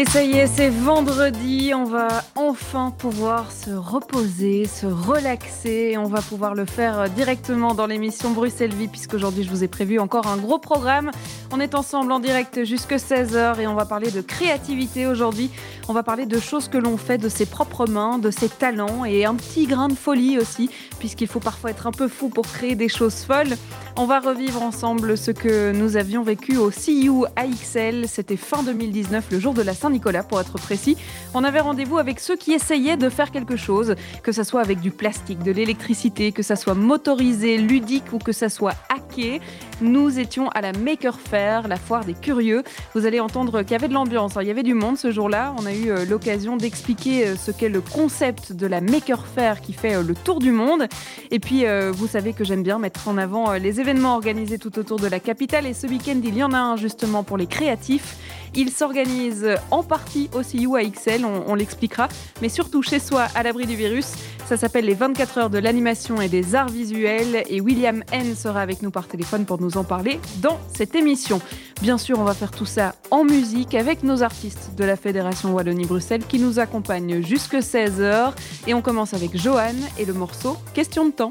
et ça y est, c'est vendredi, on va enfin pouvoir se reposer, se relaxer, on va pouvoir le faire directement dans l'émission Bruxelles Vie, puisqu'aujourd'hui je vous ai prévu encore un gros programme. On est ensemble en direct jusque 16h et on va parler de créativité aujourd'hui. On va parler de choses que l'on fait de ses propres mains, de ses talents et un petit grain de folie aussi, puisqu'il faut parfois être un peu fou pour créer des choses folles. On va revivre ensemble ce que nous avions vécu au CU AXL. C'était fin 2019, le jour de la Saint-Nicolas pour être précis. On avait rendez-vous avec ceux qui essayaient de faire quelque chose, que ce soit avec du plastique, de l'électricité, que ça soit motorisé, ludique ou que ça soit hacké. Nous étions à la Maker Faire, la foire des curieux. Vous allez entendre qu'il y avait de l'ambiance, hein. il y avait du monde ce jour-là. On a eu euh, l'occasion d'expliquer euh, ce qu'est le concept de la Maker Faire qui fait euh, le tour du monde. Et puis, vous savez que j'aime bien mettre en avant les événements organisés tout autour de la capitale. Et ce week-end, il y en a un justement pour les créatifs. Il s'organise en partie aussi UAXL, on, on l'expliquera, mais surtout chez soi, à l'abri du virus. Ça s'appelle les 24 heures de l'animation et des arts visuels. Et William N sera avec nous par téléphone pour nous en parler dans cette émission. Bien sûr, on va faire tout ça en musique avec nos artistes de la Fédération Wallonie-Bruxelles qui nous accompagnent jusque 16h. Et on commence avec Johan et le morceau Question de temps.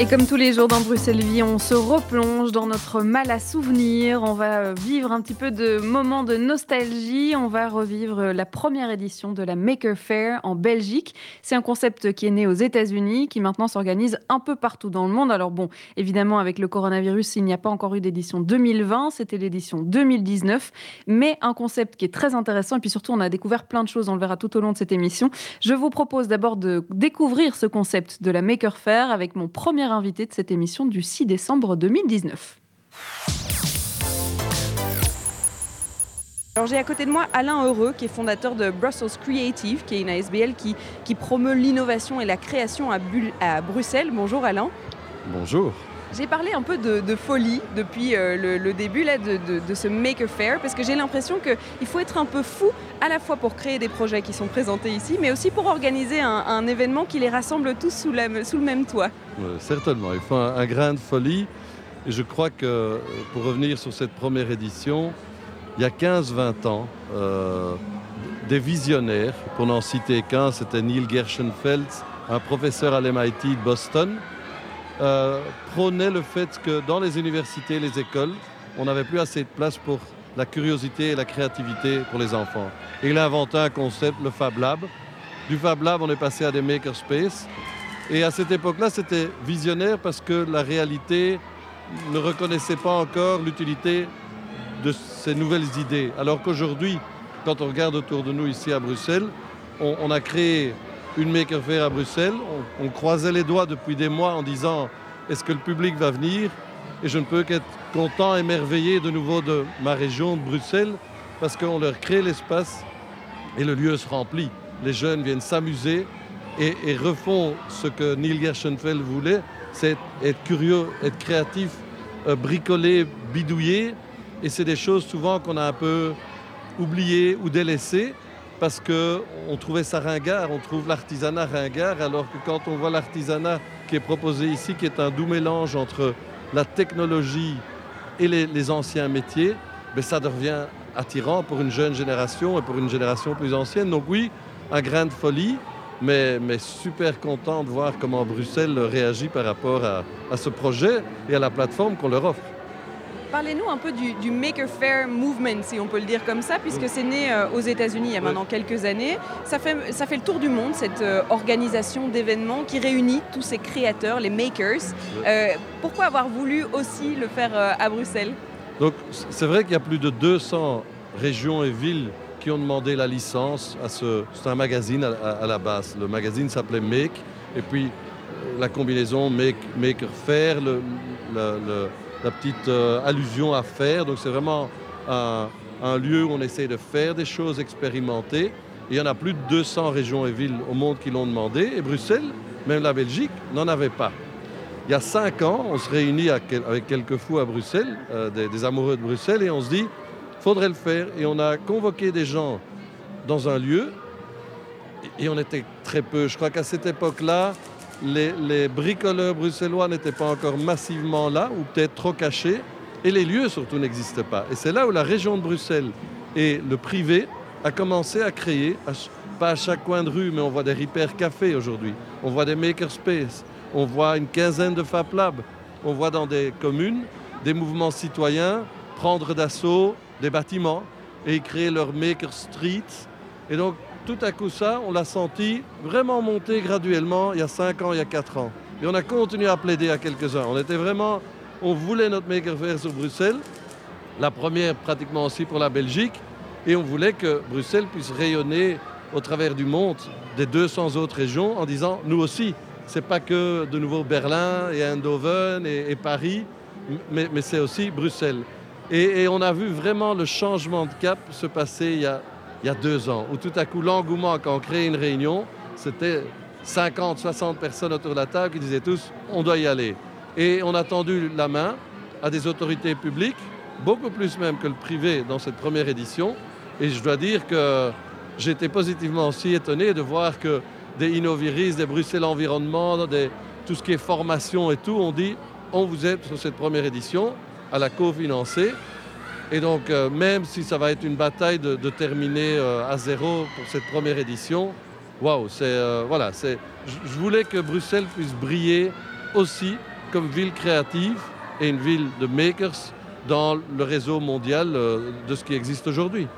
et comme tous les jours dans Bruxelles Vie, on se replonge dans notre mal à souvenir. On va vivre un petit peu de moments de nostalgie. On va revivre la première édition de la Maker Fair en Belgique. C'est un concept qui est né aux États-Unis, qui maintenant s'organise un peu partout dans le monde. Alors bon, évidemment, avec le coronavirus, il n'y a pas encore eu d'édition 2020. C'était l'édition 2019. Mais un concept qui est très intéressant. Et puis surtout, on a découvert plein de choses. On le verra tout au long de cette émission. Je vous propose d'abord de découvrir ce concept de la Maker Fair avec mon premier invité de cette émission du 6 décembre 2019. Alors j'ai à côté de moi Alain Heureux, qui est fondateur de Brussels Creative, qui est une ASBL qui, qui promeut l'innovation et la création à, à Bruxelles. Bonjour Alain. Bonjour. J'ai parlé un peu de, folie depuis euh, le, début là, de, ce Make a Fair parce que j'ai l'impression qu'il faut être un peu fou à la fois pour créer des projets qui sont présentés ici, mais aussi pour organiser un, événement qui les rassemble tous sous, le même toit. certainement, il faut un, grain de folie. Et je crois que euh, pour revenir sur cette première édition, il y a 15-20 ans, euh, des visionnaires, pour n'en citer qu'un, c'était Neil Gershenfeld, un professeur à l'MIT de Boston, euh, prônait le fait que dans les universités, les écoles, on n'avait plus assez de place pour la curiosité et la créativité pour les enfants. Et il a inventé un concept, le Fab Lab. Du Fab Lab, on est passé à des makerspace. Et à cette époque-là, c'était visionnaire parce que la réalité ne reconnaissait pas encore l'utilité de ces nouvelles idées. Alors qu'aujourd'hui, quand on regarde autour de nous ici à Bruxelles, on a créé une Maker Faire à Bruxelles. On, croisait les doigts depuis des mois en disant est-ce que le public va venir? Et je ne peux qu'être content, émerveillé de nouveau de ma région, de Bruxelles, parce qu'on leur crée l'espace et le lieu se remplit. Les jeunes viennent s'amuser et, refont ce que Neil Gershenfeld voulait, c'est être curieux, être créatif, euh, bricoler, bidouiller. Et c'est des choses souvent qu'on a un peu oubliées ou délaissées parce qu'on trouvait ça ringard, on trouve l'artisanat ringard, alors que quand on voit l'artisanat qui est proposé ici, qui est un doux mélange entre la technologie et les, anciens métiers, ben ça devient attirant pour une jeune génération et pour une génération plus ancienne. Donc oui, un grain de folie, mais, mais super content de voir comment Bruxelles réagit par rapport à ce projet et à la plateforme qu'on leur offre. Parlez-nous un peu du, Maker Fair Movement, si on peut le dire comme ça, puisque c'est né euh, aux États-Unis il y a maintenant quelques années. Ça fait, ça fait le tour du monde, cette euh, organisation d'événements qui réunit tous ces créateurs, les makers. Euh, pourquoi avoir voulu aussi le faire à Bruxelles? Donc, c'est vrai qu'il y a plus de 200 régions et villes qui ont demandé la licence à ce. C'est un magazine à, la base. Le magazine s'appelait Make, et puis la combinaison Make, Maker Fair, le, le la petite euh, allusion à faire. Donc c'est vraiment un, lieu où on essaie de faire des choses expérimentées. il y en a plus de 200 régions et villes au monde qui l'ont demandé. Et Bruxelles, même la Belgique, n'en avait pas. Il y a cinq ans, on se réunit avec quelques fous à Bruxelles, euh, des, amoureux de Bruxelles, et on se dit, faudrait le faire. Et on a convoqué des gens dans un lieu, et on était très peu. Je crois qu'à cette époque-là, les, bricoleurs bruxellois n'étaient pas encore massivement là, ou peut-être trop cachés, et les lieux surtout n'existaient pas. Et c'est là où la région de Bruxelles et le privé a commencé à créer, pas à chaque coin de rue, mais on voit des Repair Café aujourd'hui, on voit des Makerspace, on voit une quinzaine de Fab Labs, on voit dans des communes des mouvements citoyens prendre d'assaut des bâtiments et créer leur Maker Street. Et donc tout à coup ça, on l'a senti vraiment monter graduellement il y a 5 ans, il y a 4 ans. Et on a continué à plaider à quelques-uns. On était vraiment, on voulait notre Maker Faire sur Bruxelles, la première pratiquement aussi pour la Belgique. Et on voulait que Bruxelles puisse rayonner au travers du monde des 200 autres régions en disant nous aussi. C'est pas que de nouveau Berlin et Eindhoven et, Paris, mais, c'est aussi Bruxelles. Et, on a vu vraiment le changement de cap se passer il y a, il y a deux ans, où tout à coup l'engouement quand on crée une réunion, c'était 50, 60 personnes autour de la table qui disaient tous on doit y aller. Et on a tendu la main à des autorités publiques, beaucoup plus même que le privé dans cette première édition, et je dois dire que j'étais positivement aussi étonné de voir que des Innoviris, des Bruxelles Environnement, tout ce qui est formation et tout, on dit on vous aide sur cette première édition à la cofinancer. Et donc, euh, même si ça va être une bataille de, terminer euh, à zéro pour cette première édition, waouh, c'est euh, voilà. Je voulais que Bruxelles puisse briller aussi comme ville créative et une ville de makers dans le réseau mondial de ce qui existe aujourd'hui.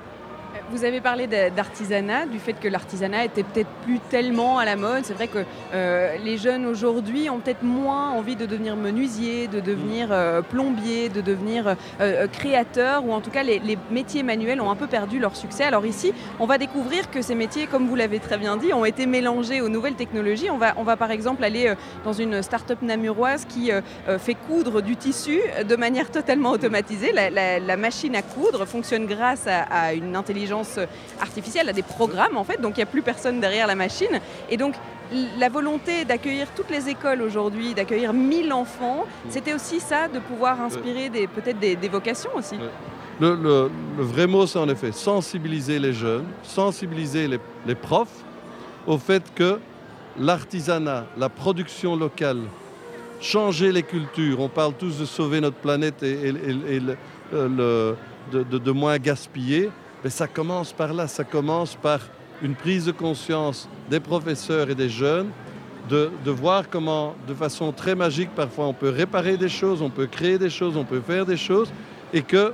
Vous avez parlé d'artisanat, du fait que l'artisanat était peut-être plus tellement à la mode. C'est vrai que euh, les jeunes aujourd'hui ont peut-être moins envie de devenir menuisier, de devenir euh, plombier, de devenir euh, créateur, ou en tout cas les, métiers manuels ont un peu perdu leur succès. Alors ici, on va découvrir que ces métiers, comme vous l'avez très bien dit, ont été mélangés aux nouvelles technologies. On va, on va par exemple aller dans une start-up namuroise qui fait coudre du tissu de manière totalement automatisée. La, machine à coudre fonctionne grâce à une intelligence artificielle, à des programmes en fait, donc il n'y a plus personne derrière la machine. Et donc la volonté d'accueillir toutes les écoles aujourd'hui, d'accueillir 1000 enfants, c'était aussi ça, de pouvoir inspirer peut-être des, vocations aussi. Le, vrai mot, c'est en effet sensibiliser les jeunes, sensibiliser les, profs au fait que l'artisanat, la production locale, changer les cultures, on parle tous de sauver notre planète et, de, de, moins gaspiller, mais ça commence par là, ça commence par une prise de conscience des professeurs et des jeunes de, de, voir comment, de façon très magique, parfois on peut réparer des choses, on peut créer des choses, on peut faire des choses, et que,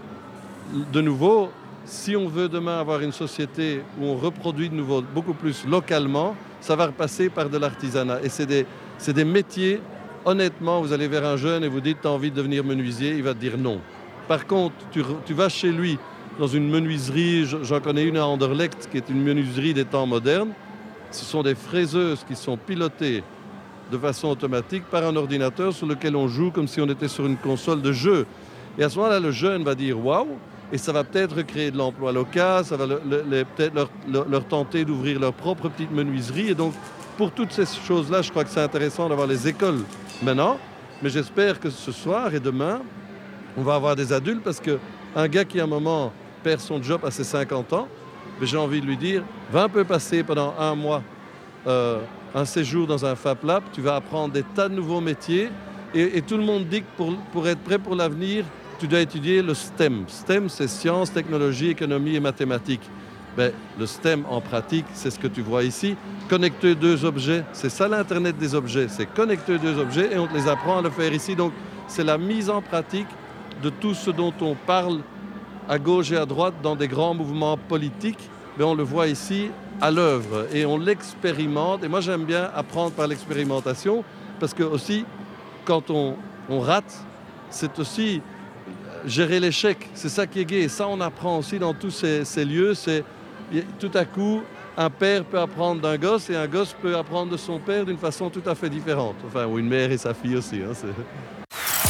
de nouveau, si on veut demain avoir une société où on reproduit de nouveau beaucoup plus localement, ça va repasser par de l'artisanat. Et c'est des, des, métiers, honnêtement, vous allez vers un jeune et vous dites, tu as envie de devenir menuisier, il va te dire non. Par contre, tu, tu vas chez lui, dans une menuiserie, j'en connais une à Anderlecht qui est une menuiserie des temps modernes. Ce sont des fraiseuses qui sont pilotées de façon automatique par un ordinateur sur lequel on joue comme si on était sur une console de jeu. Et à ce moment-là, le jeune va dire waouh, et ça va peut-être créer de l'emploi local, ça va peut-être leur, leur, tenter d'ouvrir leur propre petite menuiserie. Et donc, pour toutes ces choses-là, je crois que c'est intéressant d'avoir les écoles maintenant. Mais j'espère que ce soir et demain, on va avoir des adultes parce qu'un gars qui à un moment son job à ses 50 ans, j'ai envie de lui dire, va un peu passer pendant un mois euh, un séjour dans un Fab Lab, tu vas apprendre des tas de nouveaux métiers et, tout le monde dit que pour, pour être prêt pour l'avenir, tu dois étudier le STEM. STEM, c'est sciences, technologie, économie et mathématiques. Ben, le STEM en pratique, c'est ce que tu vois ici. Connecter deux objets, c'est ça l'Internet des objets. C'est connecter deux objets et on te les apprend à le faire ici. Donc c'est la mise en pratique de tout ce dont on parle à gauche et à droite dans des grands mouvements politiques, mais on le voit ici à l'œuvre et on l'expérimente. Et moi j'aime bien apprendre par l'expérimentation parce que aussi quand on, rate, c'est aussi gérer l'échec. C'est ça qui est gai. Et ça on apprend aussi dans tous ces, lieux. C'est tout à coup un père peut apprendre d'un gosse et un gosse peut apprendre de son père d'une façon tout à fait différente. Enfin, ou une mère et sa fille aussi. Hein,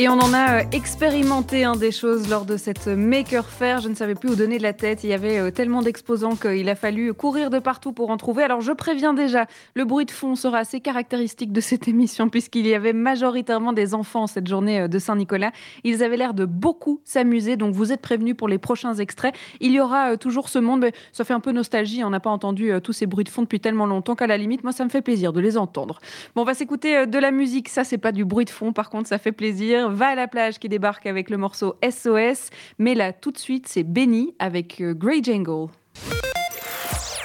Et on en a euh, expérimenté hein, des choses lors de cette Maker Faire. Je ne savais plus où donner de la tête. Il y avait euh, tellement d'exposants qu'il a fallu courir de partout pour en trouver. Alors je préviens déjà, le bruit de fond sera assez caractéristique de cette émission puisqu'il y avait majoritairement des enfants cette journée euh, de Saint-Nicolas. Ils avaient l'air de beaucoup s'amuser, donc vous êtes prévenus pour les prochains extraits. Il y aura toujours ce monde, mais ça fait un peu nostalgie. On n'a pas entendu tous ces bruits de fond depuis tellement longtemps qu'à la limite, moi ça me fait plaisir de les entendre. Bon, on va s'écouter de la musique. Ça, c'est pas du bruit de fond. Par contre, ça fait plaisir. Va à la plage qui débarque avec le morceau SOS. Mais là, tout de suite, c'est Benny avec euh, Grey Jangle.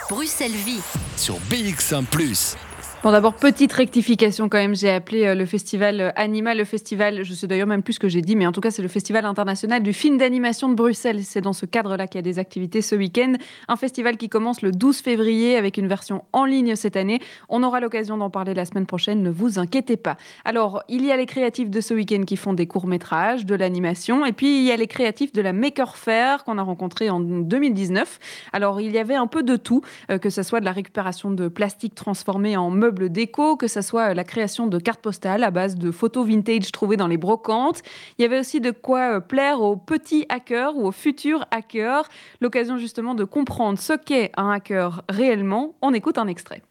Bruxelles Vie sur BX1 ⁇ Bon, d'abord, petite rectification quand même. J'ai appelé euh, le festival euh, Anima, le festival, je sais d'ailleurs même plus ce que j'ai dit, mais en tout cas, c'est le festival international du film d'animation de Bruxelles. C'est dans ce cadre-là qu'il y a des activités ce week-end. Un festival qui commence le 12 février avec une version en ligne cette année. On aura l'occasion d'en parler la semaine prochaine, ne vous inquiétez pas. Alors, il y a les créatifs de ce week-end qui font des courts-métrages, de l'animation, et puis il y a les créatifs de la Maker Faire qu'on a rencontré en 2019. Alors, il y avait un peu de tout, euh, que ce soit de la récupération de plastique transformé en meubles déco, que ce soit la création de cartes postales à base de photos vintage trouvées dans les brocantes. Il y avait aussi de quoi euh, plaire aux petits hackers ou aux futurs hackers. L'occasion justement de comprendre ce qu'est un hacker réellement. On écoute un extrait.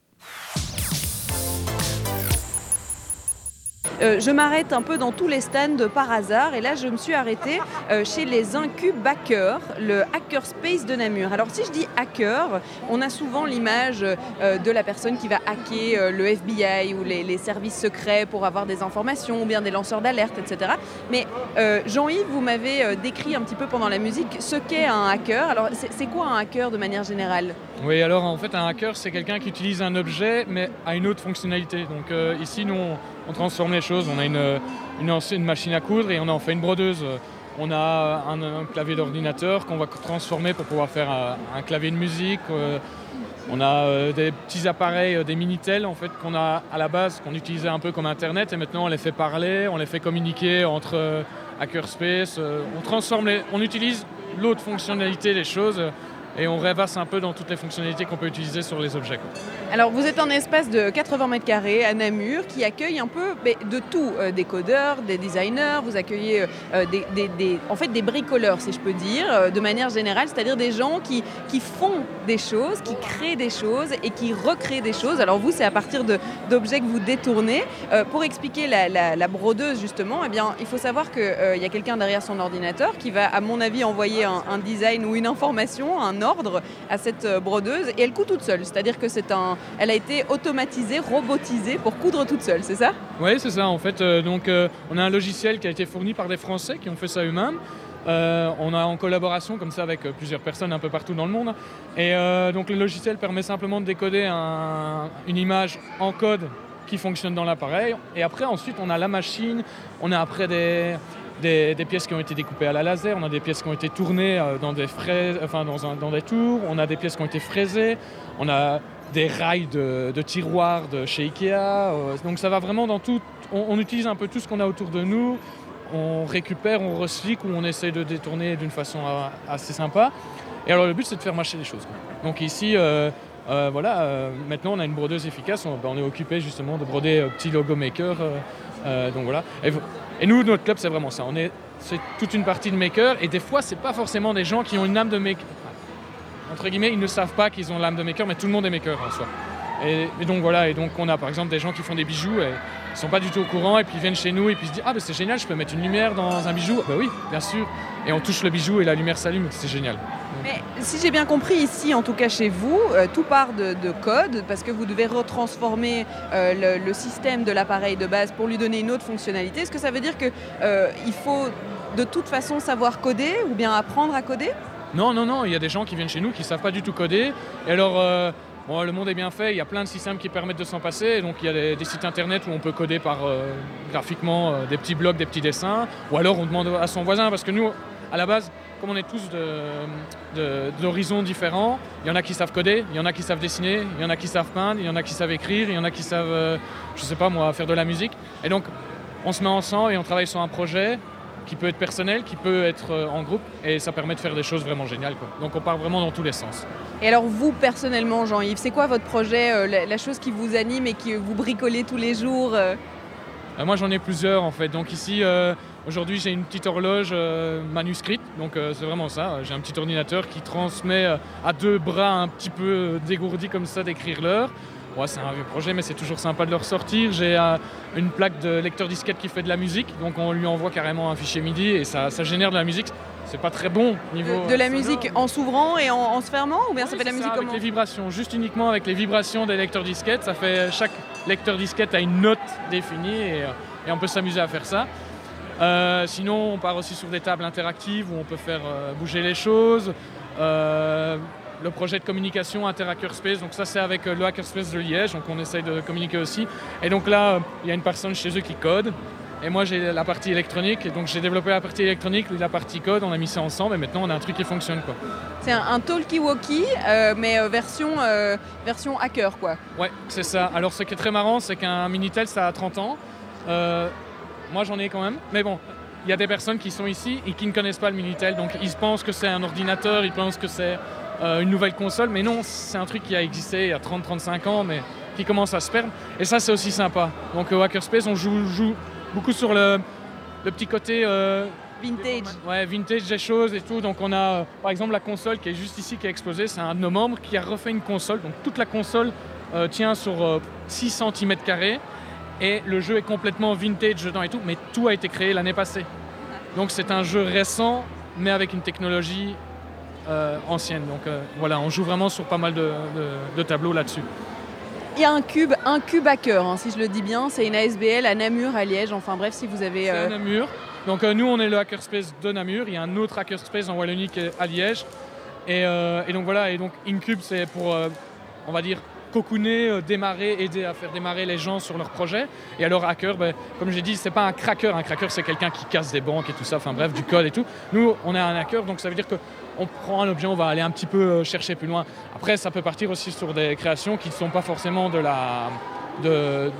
Euh, je m'arrête un peu dans tous les stands par hasard et là je me suis arrêtée euh, chez les Incub Hackers, le Hackerspace de Namur. Alors si je dis hacker, on a souvent l'image euh, de la personne qui va hacker le FBI ou les, services secrets pour avoir des informations ou bien des lanceurs d'alerte, etc. Mais Jean-Yves, vous m'avez décrit un petit peu pendant la musique ce qu'est un hacker. Alors c'est quoi un hacker de manière générale? Oui, alors en fait un hacker c'est quelqu'un qui utilise un objet mais à une autre fonctionnalité. Donc ici nous on on transforme les choses. On a une, machine à coudre et on en fait une brodeuse. On a un, clavier d'ordinateur qu'on va transformer pour pouvoir faire un, clavier de musique. Euh, on a euh, des petits appareils, euh, des Minitel en fait qu'on a à la base, qu'on utilisait un peu comme Internet et maintenant on les fait parler, on les fait communiquer entre hackerspace. on transforme, on utilise l'autre fonctionnalité des choses et on rêvasse un peu dans toutes les fonctionnalités qu'on peut utiliser sur les objets. Alors vous êtes un espace de 80 mètres carrés à Namur qui accueille un peu de tout, euh, des codeurs, des designers, vous accueillez euh, des, en fait des bricoleurs si je peux dire, euh, de manière générale, c'est-à-dire des gens qui, qui font des choses, qui créent des choses et qui recréent des choses. Alors vous c'est à partir d'objets que vous détournez. pour expliquer la, brodeuse justement, eh bien, il faut savoir qu'il y a quelqu'un derrière son ordinateur qui va à mon avis envoyer un, un design ou une information, un ordre à cette euh, brodeuse et elle coud toute seule. C'est-à-dire que c'est un, elle a été automatisée, robotisée pour coudre toute seule, c'est ça? Oui, c'est ça. En fait, euh, donc euh, on a un logiciel qui a été fourni par des Français qui ont fait ça eux-mêmes. on a en collaboration comme ça avec plusieurs personnes un peu partout dans le monde. Et donc le logiciel permet simplement de décoder une image en code qui fonctionne dans l'appareil. Et après, ensuite, on a la machine, on a après des, des, pièces qui ont été découpées à la laser, on a des pièces qui ont été tournées euh, dans des, fraises, enfin, dans, dans, des tours, on a des pièces qui ont été fraisées, on a des rails de, tiroirs de chez Ikea. Euh, donc ça va vraiment dans tout. On, utilise un peu tout ce qu'on a autour de nous. On récupère, on recycle ou on essaie de détourner d'une façon euh, assez sympa. Et alors le but c'est de faire marcher les choses. Donc ici, voilà, maintenant on a une brodeuse efficace. On, on est occupé justement de broder petit logo maker. donc voilà. Et nous, notre club, c'est vraiment ça. On est, c'est toute une partie de maker, et des fois, c'est pas forcément des gens qui ont une âme de maker. Entre guillemets, ils ne savent pas qu'ils ont l'âme de maker, mais tout le monde est maker en soi. Et, donc voilà, et donc on a par exemple des gens qui font des bijoux et ils sont pas du tout au courant et puis ils viennent chez nous et puis ils se disent ah ben c'est génial, je peux mettre une lumière dans un bijou. Bah oui, bien sûr. Et on touche le bijou et la lumière s'allume, c'est génial. Mais si j'ai bien compris ici, en tout cas chez vous, euh, tout part de, code parce que vous devez retransformer euh, le, système de l'appareil de base pour lui donner une autre fonctionnalité. Est-ce que ça veut dire qu'il euh, faut de toute façon savoir coder ou bien apprendre à coder? Non, non, non. Il y a des gens qui viennent chez nous qui ne savent pas du tout coder. Et alors Le monde est bien fait, il y a plein de systèmes qui permettent de s'en passer. Donc il y a des, sites internet où on peut coder par graphiquement des petits blocs, des petits dessins. Ou alors on demande à son voisin, parce que nous, à la base, comme on est tous d'horizons différents, il y en a qui savent coder, il y en a qui savent dessiner, il y en a qui savent peindre, il y en a qui savent écrire, il y en a qui savent, euh, je sais pas moi, faire de la musique. Et donc, on se met ensemble et on travaille sur un projet qui peut être personnel, qui peut être euh, en groupe, et ça permet de faire des choses vraiment géniales. Donc on part vraiment dans tous les sens. Et alors vous, personnellement, Jean-Yves, c'est quoi votre projet, euh, la, chose qui vous anime et qui vous bricolez tous les jours Moi j'en ai plusieurs en fait. Donc ici, Aujourd'hui, j'ai une petite horloge manuscrite, donc c'est vraiment ça. J'ai un petit ordinateur qui transmet à deux bras un petit peu dégourdis comme ça d'écrire l'heure. Ouais, c'est un vieux projet, mais c'est toujours sympa de le ressortir. J'ai une plaque de lecteur disquette qui fait de la musique, donc on lui envoie carrément un fichier MIDI et ça, ça génère de la musique c'est pas très bon niveau. De, la musique en s'ouvrant et en, se fermant ou bien ça fait de la musique ça, avec les vibrations, juste uniquement avec les vibrations des lecteurs disquettes. Ça fait chaque lecteur disquette a une note définie et, euh, on peut s'amuser à faire ça. Euh, sinon, on part aussi sur des tables interactives où on peut faire euh, bouger les choses. Le projet de communication Interhackerspace, donc ça c'est avec le Hackerspace de Liège, donc on essaye de communiquer aussi. Et donc là, il y a une personne chez eux qui code, et moi, j'ai la partie électronique. Et donc, j'ai développé la partie électronique, la partie code. On a mis ça ensemble. Et maintenant, on a un truc qui fonctionne. quoi. C'est un, talkie-walkie, euh, mais euh, version, euh, version hacker, quoi. Ouais, c'est ça. Alors, ce qui est très marrant, c'est qu'un Minitel, ça a 30 ans. moi, j'en ai quand même. Mais bon, il y a des personnes qui sont ici et qui ne connaissent pas le Minitel. Donc, ils pensent que c'est un ordinateur, ils pensent que c'est une nouvelle console. Mais non, c'est un truc qui a existé il y a 30-35 ans, mais qui commence à se perdre. Et ça, c'est aussi sympa. Donc, au Hackerspace, on joue, joue beaucoup sur le, petit côté euh, vintage. Ouais, vintage des choses et tout. Donc on a euh, par exemple la console qui est juste ici qui est exposée, c'est un de nos membres qui a refait une console. Donc toute la console euh, tient sur 6 cm et le jeu est complètement vintage dedans et tout, mais tout a été créé l'année passée. Donc c'est un jeu récent mais avec une technologie ancienne. Donc voilà, on joue vraiment sur pas mal de tableaux là-dessus. Il y a un cube, un cube hacker, hein, si je le dis bien. C'est une ASBL à Namur, à Liège. Enfin bref, si vous avez. C'est à euh, Namur. Donc euh, nous, on est le hackerspace de Namur. Il y a un autre hackerspace en Wallonie qui est à Liège. Et, euh, et donc voilà. Et donc InCube, c'est pour, on va dire, cocooner, démarrer, aider à faire démarrer les gens sur leur projet. Et alors hacker, ben, comme j'ai dit, c'est pas un cracker. Un cracker, c'est quelqu'un qui casse des banques et tout ça. Enfin bref, du code et tout. Nous, on est un hacker, donc ça veut dire que on prend un objet, on va aller un petit peu euh, chercher plus loin. Après, ça peut partir aussi sur des créations qui ne sont pas forcément de la. De,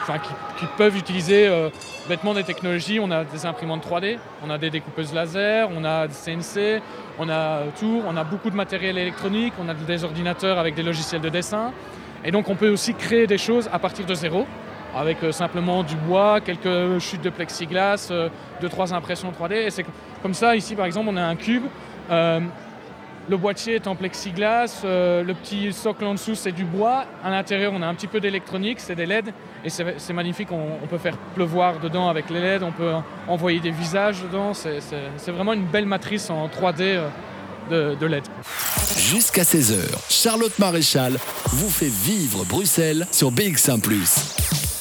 enfin, qui, peuvent utiliser euh, des technologies. On a des imprimantes 3D, on a des découpeuses laser, on a des CNC, on a tout, on a beaucoup de matériel électronique, on a des ordinateurs avec des logiciels de dessin. Et donc on peut aussi créer des choses à partir de zéro, avec euh, simplement du bois, quelques chutes de plexiglas, deux, trois impressions 3D. Et c'est comme ça, ici par exemple, on a un cube euh, le boîtier est en plexiglas, euh, le petit socle en dessous c'est du bois. À l'intérieur on a un petit peu d'électronique, c'est des LED et c'est magnifique. On, peut faire pleuvoir dedans avec les LED, on peut envoyer des visages dedans. C'est vraiment une belle matrice en 3D euh, de, de LED. Jusqu'à 16h, Charlotte Maréchal vous fait vivre Bruxelles sur BX1 ⁇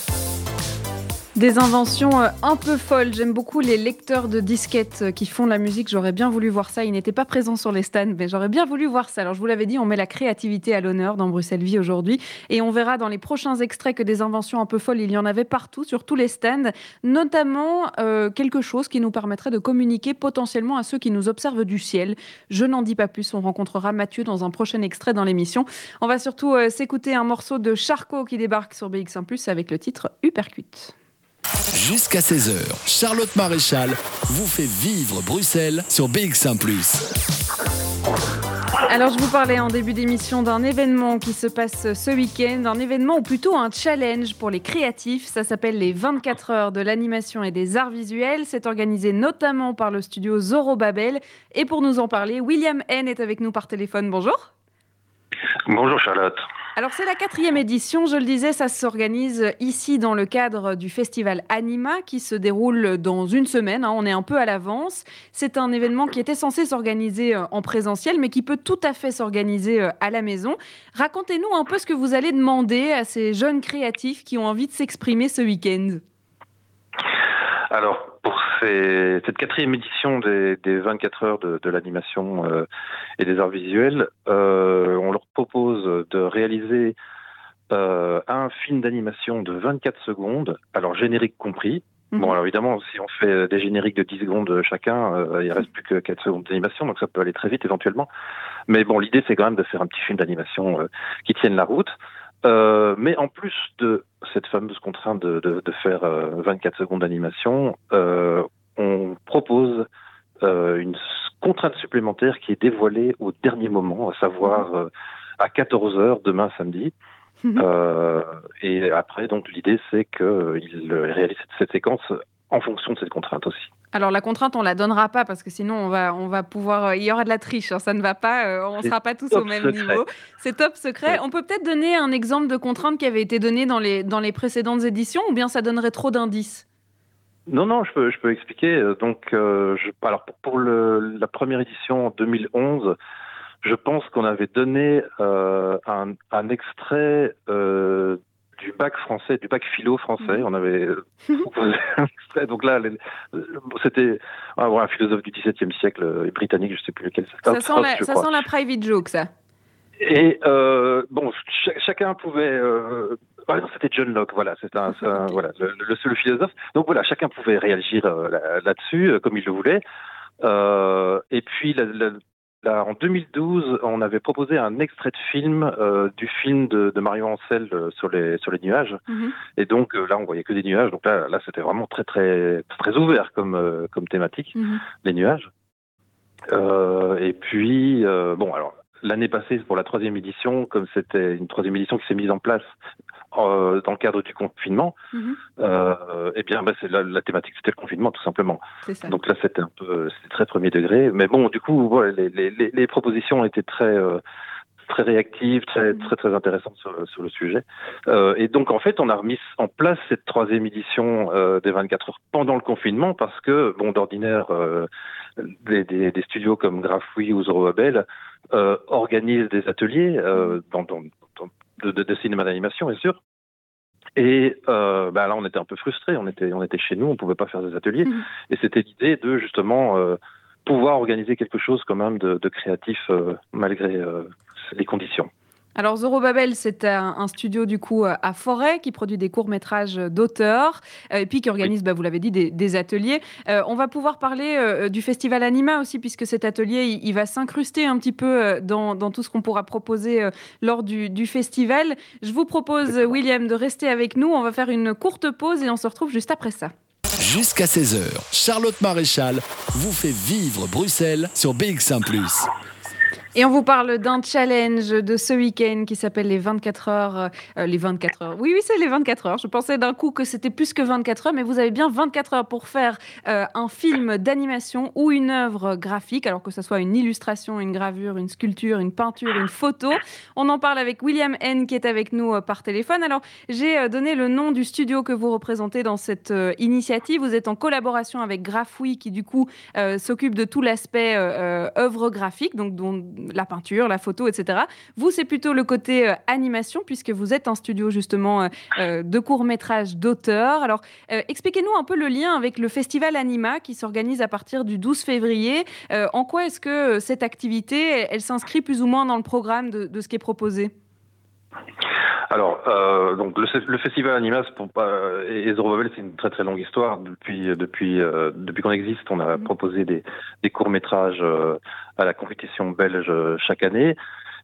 des inventions euh, un peu folles. J'aime beaucoup les lecteurs de disquettes euh, qui font la musique. J'aurais bien voulu voir ça. Ils n'étaient pas présents sur les stands, mais j'aurais bien voulu voir ça. Alors, je vous l'avais dit, on met la créativité à l'honneur dans Bruxelles Vie aujourd'hui. Et on verra dans les prochains extraits que des inventions un peu folles, il y en avait partout, sur tous les stands. Notamment euh, quelque chose qui nous permettrait de communiquer potentiellement à ceux qui nous observent du ciel. Je n'en dis pas plus. On rencontrera Mathieu dans un prochain extrait dans l'émission. On va surtout s'écouter un morceau de Charcot qui débarque sur BX1 avec le titre Hypercute. Jusqu'à 16h, Charlotte Maréchal vous fait vivre Bruxelles sur BX1 ⁇ alors, je vous parlais en début d'émission d'un événement qui se passe ce week-end, un événement ou plutôt un challenge pour les créatifs. Ça s'appelle les 24 heures de l'animation et des arts visuels. C'est organisé notamment par le studio Zorobabel. Et pour nous en parler, William N est avec nous par téléphone. Bonjour. Bonjour Charlotte. Alors c'est la quatrième édition, je le disais, ça s'organise ici dans le cadre du festival Anima qui se déroule dans une semaine, hein, on est un peu à l'avance. C'est un événement qui était censé s'organiser euh, en présentiel mais qui peut tout à fait s'organiser euh, à la maison. Racontez-nous un peu ce que vous allez demander à ces jeunes créatifs qui ont envie de s'exprimer ce week-end. Alors, pour cette quatrième édition des, 24 heures de, l'animation euh, et des arts visuels, euh, on leur propose de réaliser euh, un film d'animation de 24 secondes, alors générique compris. Mhm. Bon, alors évidemment, si on fait des génériques de 10 secondes chacun, il reste plus que 4 secondes d'animation, donc ça peut aller très vite éventuellement. Mais bon, l'idée, c'est quand même de faire un petit film d'animation qui tienne la route. Euh, mais en plus de cette fameuse contrainte de, de, de faire 24 euh, secondes d'animation, euh, on propose euh, une contrainte supplémentaire qui est dévoilée au dernier moment, à savoir euh, à 14 heures demain samedi. Mhm. et après, donc l'idée c'est qu'il réalise cette séquence en fonction de cette contrainte aussi. Alors la contrainte, on la donnera pas parce que sinon on va, on va pouvoir, il y aura de la triche, hein, ça ne va pas, on ne sera pas tous au même niveau. C'est top secret. On peut peut-être donner un exemple de contrainte qui avait été donnée dans les, dans les précédentes éditions ou bien ça donnerait trop d'indices? Non, non, je peux, je peux expliquer. Donc, je, alors pour, le, la première édition en 2011, je pense qu'on avait donné euh, un, un, extrait euh, du bac français, du bac philo français. Mhm. On avait proposé un extrait. Donc là, c'était un philosophe du XVIIe siècle euh, britannique, je ne sais plus lequel. Ça, sent la, ça sent la private joke, ça. Et euh, bon, chacun pouvait. Euh, par exemple, c'était John Locke, voilà, c'est un, voilà, le, seul philosophe. Donc voilà, chacun pouvait réagir là-dessus comme il le voulait. et puis la, en 2012, on avait proposé un extrait de film euh, du film de, de Marion Ancel euh, sur les sur les nuages. Mhm. Et donc euh, là, on voyait que des nuages. Donc là, là, c'était vraiment très très très ouvert comme comme thématique, mhm. les nuages. et puis bon, alors l'année passée pour la troisième édition, comme c'était une troisième édition qui s'est mise en place euh, dans le cadre du confinement, mhm. euh, eh bien, bah, c'est la, thématique, c'était le confinement, tout simplement. Donc là, c'était un peu, c'était très premier degré. Mais bon, du coup, voilà, les, les, les, propositions étaient très, euh, très réactives, très, mhm. très, très intéressantes sur, sur le sujet. Euh, et donc, en fait, on a remis en place cette troisième édition euh, des 24 heures pendant le confinement parce que, bon, d'ordinaire, des, des, des, studios comme Graphoui ou Zorobabel organisent des ateliers mhm. dans, dans de, cinéma d'animation, bien sûr. Et euh, bah là, on était un peu frustrés. On était, on était chez nous, on pouvait pas faire des ateliers. Mhm. Et c'était l'idée de justement euh, pouvoir organiser quelque chose quand même de, créatif euh, malgré les conditions. Alors Zorobabel, c'est un, studio du coup à Forêt qui produit des courts métrages d'auteurs euh, et puis qui organise, bah, vous l'avez dit, des, ateliers. Euh, on va pouvoir parler euh, du festival Anima aussi puisque cet atelier, il, va s'incruster un petit peu dans, tout ce qu'on pourra proposer lors du, du, festival. Je vous propose, William, de rester avec nous. On va faire une courte pause et on se retrouve juste après ça. Jusqu'à 16h, Charlotte Maréchal vous fait vivre Bruxelles sur BX1 ⁇ et on vous parle d'un challenge de ce week-end qui s'appelle les 24 heures. Euh, les 24 heures. Oui, oui, c'est les 24 heures. Je pensais d'un coup que c'était plus que 24 heures, mais vous avez bien 24 heures pour faire euh, un film d'animation ou une œuvre graphique, alors que ce soit une illustration, une gravure, une sculpture, une peinture, une photo. On en parle avec William N qui est avec nous euh, par téléphone. Alors, j'ai donné le nom du studio que vous représentez dans cette initiative. Vous êtes en collaboration avec Graphoui qui, du coup, s'occupe de tout l'aspect œuvre graphique, donc dont la peinture, la photo, etc. Vous, c'est plutôt le côté euh, animation, puisque vous êtes un studio justement euh, euh, de courts-métrages d'auteurs. Alors, expliquez-nous un peu le lien avec le festival Anima qui s'organise à partir du 12 février. en quoi est-ce que cette activité, elle, s'inscrit plus ou moins dans le programme de, ce qui est proposé? Alors, donc le, festival Animas pour, et Zorobabel, c'est une très très longue histoire. Depuis depuis depuis qu'on existe, on a mmh. proposé des, des courts métrages à la compétition belge euh, chaque année.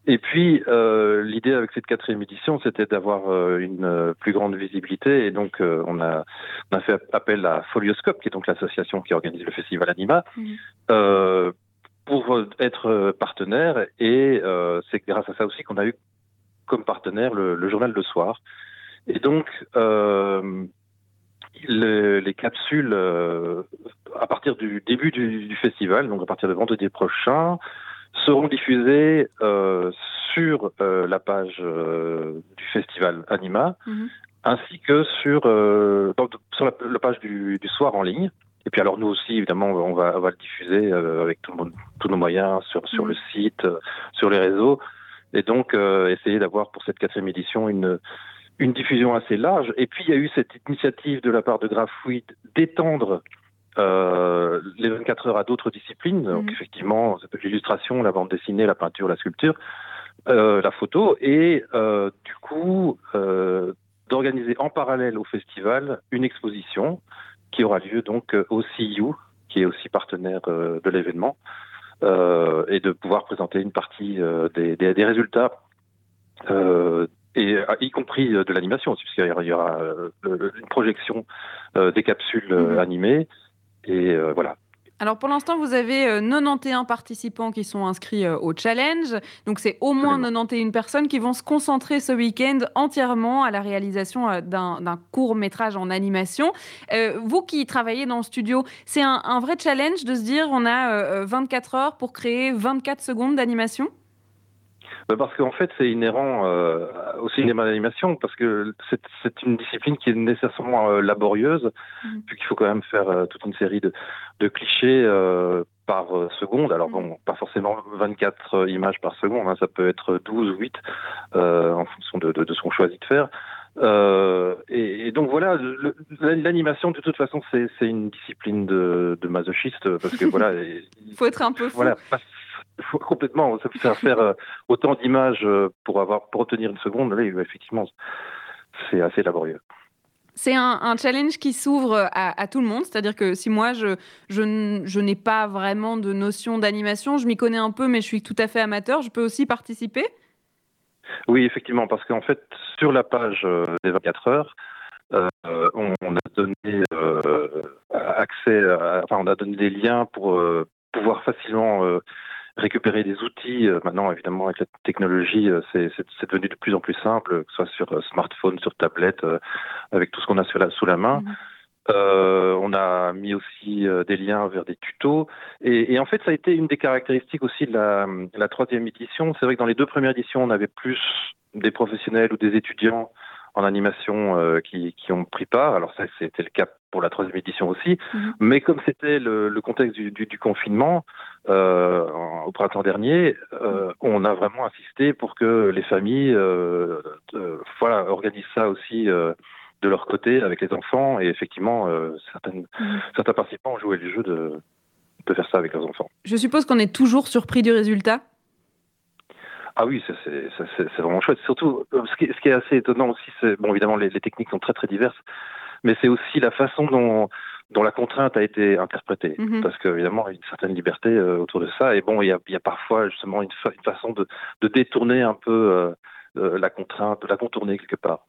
Et puis, euh, l'idée avec cette quatrième édition, c'était d'avoir euh, une plus grande visibilité. Et donc, on, a, on a fait appel à Folioscope, qui est donc l'association qui organise le festival Anima, mmh. pour être partenaire. Et c'est grâce à ça aussi qu'on a eu comme partenaire le, journal Le Soir. Et donc, les capsules, euh, à partir du début du, festival, donc à partir de vendredi prochain, seront diffusées euh, sur euh, la page du festival Anima, ainsi que sur, sur la, page du, soir en ligne. Et puis alors nous aussi, évidemment, on va, on va le diffuser avec tout tous nos moyens sur, sur mhm. le site, sur les réseaux. Et donc, essayer d'avoir pour cette quatrième édition une une diffusion assez large. Et puis il y a eu cette initiative de la part de Graphoid d'étendre euh, les 24 heures à d'autres disciplines. Donc mhm. effectivement, ça peut être l'illustration, la bande dessinée, la peinture, la sculpture, euh, la photo, et euh, du coup euh, d'organiser en parallèle au festival une exposition qui aura lieu donc au CIU, qui est aussi partenaire euh, de l'événement, euh, et de pouvoir présenter une partie des, des, des, résultats et euh, y compris euh, de l'animation, puisqu'il y aura euh, une projection des capsules mhm. animées. Et voilà. Alors pour l'instant, vous avez 91 participants qui sont inscrits au challenge. Donc c'est au moins 91 personnes qui vont se concentrer ce week-end entièrement à la réalisation d'un court métrage en animation. vous qui travaillez dans le studio, c'est un, un, vrai challenge de se dire on a 24 heures pour créer 24 secondes d'animation? Parce qu'en fait, c'est inhérent euh, au cinéma d'animation, parce que c'est une discipline qui est nécessairement euh, laborieuse, mmh. puisqu'il faut quand même faire euh, toute une série de, de clichés euh, par seconde. Alors bon, pas forcément 24 images par seconde, hein, ça peut être 12 ou 8, en fonction de, de, de, ce qu'on choisit de faire. Euh, et, et, donc voilà, l'animation de toute façon c'est une discipline de, de masochistes parce que voilà, il faut être un peu fou. Voilà, complètement. Ça faire faire euh, autant d'images euh, pour avoir pour obtenir une seconde. Là, effectivement, c'est assez laborieux. C'est un, challenge qui s'ouvre à, tout le monde, c'est-à-dire que si moi je, je, je n'ai pas vraiment de notion d'animation, je m'y connais un peu, mais je suis tout à fait amateur, je peux aussi participer? Oui, effectivement, parce qu'en fait, sur la page euh, des 24 heures, on, a donné accès, enfin, on a donné des liens pour pouvoir facilement récupérer des outils. Euh, maintenant, évidemment, avec la technologie, euh, c'est devenu de plus en plus simple, que ce soit sur euh, smartphone, sur tablette, avec tout ce qu'on a sur la, sous la main. Mhm. on a mis aussi des liens vers des tutos. Et, en fait, ça a été une des caractéristiques aussi de la, la troisième édition. C'est vrai que dans les deux premières éditions, on avait plus des professionnels ou des étudiants en animation euh, qui, qui, ont pris part. Alors ça, c'était le cas pour la troisième édition aussi. Mhm. Mais comme c'était le, le, contexte du, du, du confinement euh, au printemps dernier, euh, on a vraiment insisté pour que les familles voilà, organisent ça aussi de leur côté avec les enfants. Et effectivement, certaines, mhm. certains participants ont joué le jeu de, de faire ça avec leurs enfants. Je suppose qu'on est toujours surpris du résultat? Ah oui, c'est vraiment chouette. Surtout, euh, ce qui, ce qui, est assez étonnant aussi, c'est bon, évidemment, les, les, techniques sont très très diverses, mais c'est aussi la façon dont, dont la contrainte a été interprétée, mhm. parce qu'évidemment, il y a une certaine liberté euh, autour de ça. Et bon, il y a, il y a parfois justement une, une façon de, de, détourner un peu euh, la contrainte, de la contourner quelque part.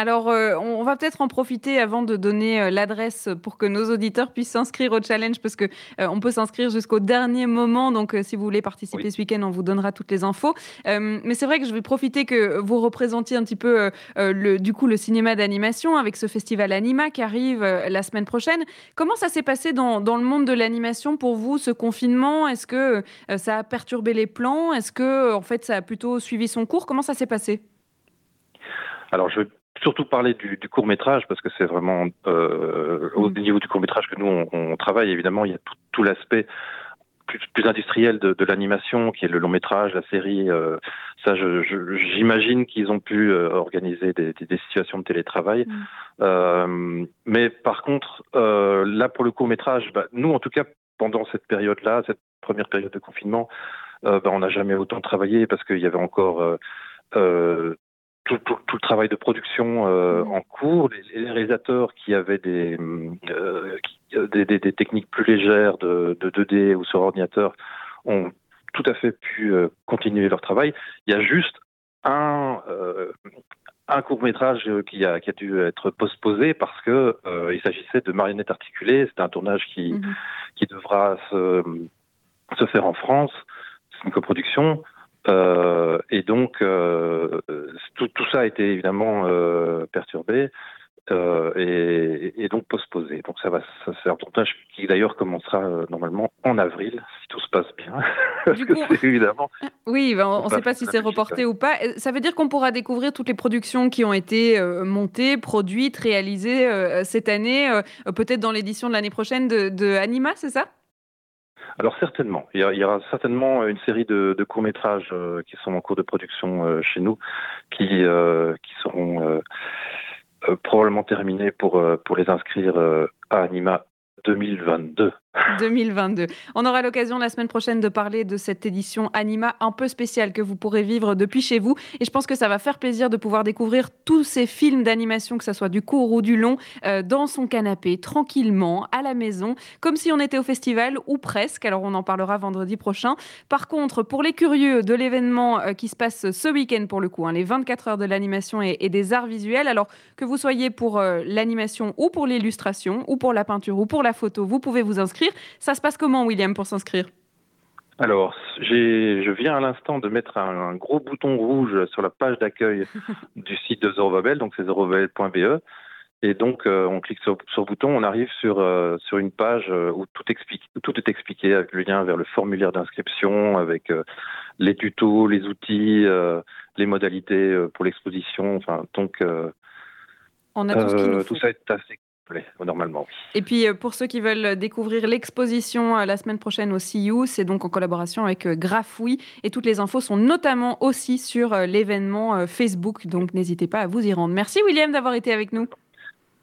Alors, euh, on va peut-être en profiter avant de donner euh, l'adresse pour que nos auditeurs puissent s'inscrire au challenge, parce que euh, on peut s'inscrire jusqu'au dernier moment. Donc, si vous voulez participer ce week-end, on vous donnera toutes les infos. mais c'est vrai que je vais profiter que vous représentiez un petit peu le, du coup le cinéma d'animation avec ce festival Anima qui arrive la semaine prochaine. Comment ça s'est passé dans, dans, le monde de l'animation pour vous ce confinement? Est-ce que ça a perturbé les plans? Est-ce que en fait ça a plutôt suivi son cours? Comment ça s'est passé? Alors, je surtout parler du, du court métrage parce que c'est vraiment euh, au mm. niveau du court métrage que nous on, on travaille. Évidemment, il y a tout, tout l'aspect plus, plus, industriel de, de l'animation, qui est le long métrage, la série. Euh, ça, j'imagine qu'ils ont pu euh, organiser des, des, des, situations de télétravail. Mm. Euh, mais par contre, euh, là pour le court métrage, bah, nous en tout cas pendant cette période-là, cette première période de confinement, bah, on n'a jamais autant travaillé parce qu'il y avait encore euh, tout, tout, tout, le travail de production euh, mmh. en cours, les, les, réalisateurs qui avaient des, euh, qui, euh, des, des, des, techniques plus légères de, de 2D ou sur ordinateur ont tout à fait pu euh, continuer leur travail. Il y a juste un, un court métrage qui a, qui a dû être postposé parce que il s'agissait de marionnettes articulées. C'est un tournage qui, mmh. qui devra se, se faire en France. C'est une coproduction. Euh, et donc, euh, tout, tout, ça a été évidemment euh, perturbé et, et, donc postposé. Donc, ça va, ça, c'est un tournage qui d'ailleurs commencera normalement en avril, si tout se passe bien. Parce coup, que c'est évidemment. Oui, ben, on ne sait pas si c'est reporté ou pas. Ça veut dire qu'on pourra découvrir toutes les productions qui ont été montées, produites, réalisées cette année, peut-être dans l'édition de l'année prochaine de, de Anima, c'est ça? Alors certainement, il y, aura certainement une série de, de courts métrages euh, qui sont en cours de production euh, chez nous, qui euh, qui seront probablement terminés pour pour les inscrire à Anima 2022. 2022. On aura l'occasion la semaine prochaine de parler de cette édition Anima un peu spéciale que vous pourrez vivre depuis chez vous. Et je pense que ça va faire plaisir de pouvoir découvrir tous ces films d'animation, que ce soit du court ou du long, euh, dans son canapé, tranquillement, à la maison, comme si on était au festival ou presque. Alors on en parlera vendredi prochain. Par contre, pour les curieux de l'événement euh, qui se passe ce week-end pour le coup, hein, les 24 heures de l'animation et, des arts visuels, alors que vous soyez pour euh, l'animation ou pour l'illustration ou pour la peinture ou pour la photo, vous pouvez vous inscrire s'inscrire. Ça se passe comment, William, pour s'inscrire? Alors, je viens à l'instant de mettre un, gros bouton rouge sur la page d'accueil du site de Zorobabel, donc c'est zorobabel.be. Et donc, euh, on clique sur, le bouton, on arrive sur, euh, sur une page euh, où tout, explique, tout est expliqué avec le lien vers le formulaire d'inscription, avec les tutos, les outils, les modalités pour l'exposition. Enfin, donc, on a tout, ce qu'il nous tout ça est assez normalement. Et puis euh, pour ceux qui veulent découvrir l'exposition euh, la semaine prochaine au CIU, c'est donc en collaboration avec euh, Grafoui et toutes les infos sont notamment aussi sur l'événement Facebook, donc n'hésitez pas à vous y rendre. Merci William d'avoir été avec nous.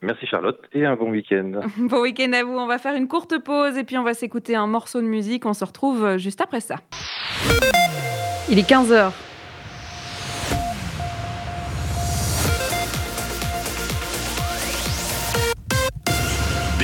Merci Charlotte et un bon week-end. bon week-end à vous. On va faire une courte pause et puis on va s'écouter un morceau de musique. On se retrouve juste après ça. Il est 15h.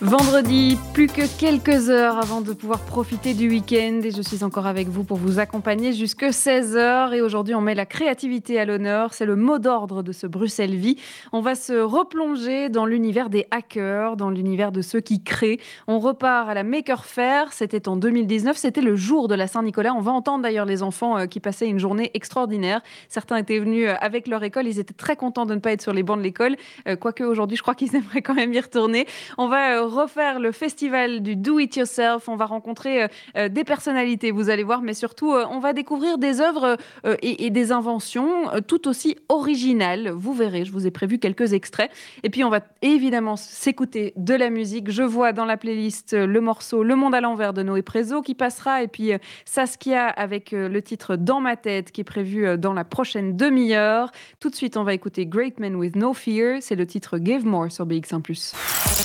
Vendredi, plus que quelques heures avant de pouvoir profiter du week-end et je suis encore avec vous pour vous accompagner jusque 16h et aujourd'hui on met la créativité à l'honneur, c'est le mot d'ordre de ce Bruxelles Vie. On va se replonger dans l'univers des hackers, dans l'univers de ceux qui créent. On repart à la Maker Faire, c'était en 2019, c'était le jour de la Saint-Nicolas. On va entendre d'ailleurs les enfants euh, qui passaient une journée extraordinaire. Certains étaient venus euh, avec leur école, ils étaient très contents de ne pas être sur les bancs de l'école, euh, quoique aujourd'hui je crois qu'ils aimeraient quand même y retourner. On va refaire le festival du Do It Yourself. On va rencontrer euh, euh, des personnalités, vous allez voir, mais surtout, euh, on va découvrir des œuvres et, des inventions tout aussi originales. Vous verrez, je vous ai prévu quelques extraits. Et puis, on va évidemment s'écouter de la musique. Je vois dans la playlist le morceau Le Monde à l'envers de Noé Prézo qui passera, et puis Saskia avec le titre Dans ma tête qui est prévu dans la prochaine demi-heure. Tout de suite, on va écouter Great Men with No Fear. C'est le titre Give More sur BX1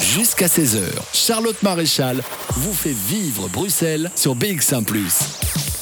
Jusqu'à 16h, Charlotte Maréchal vous fait vivre Bruxelles sur BX1 ⁇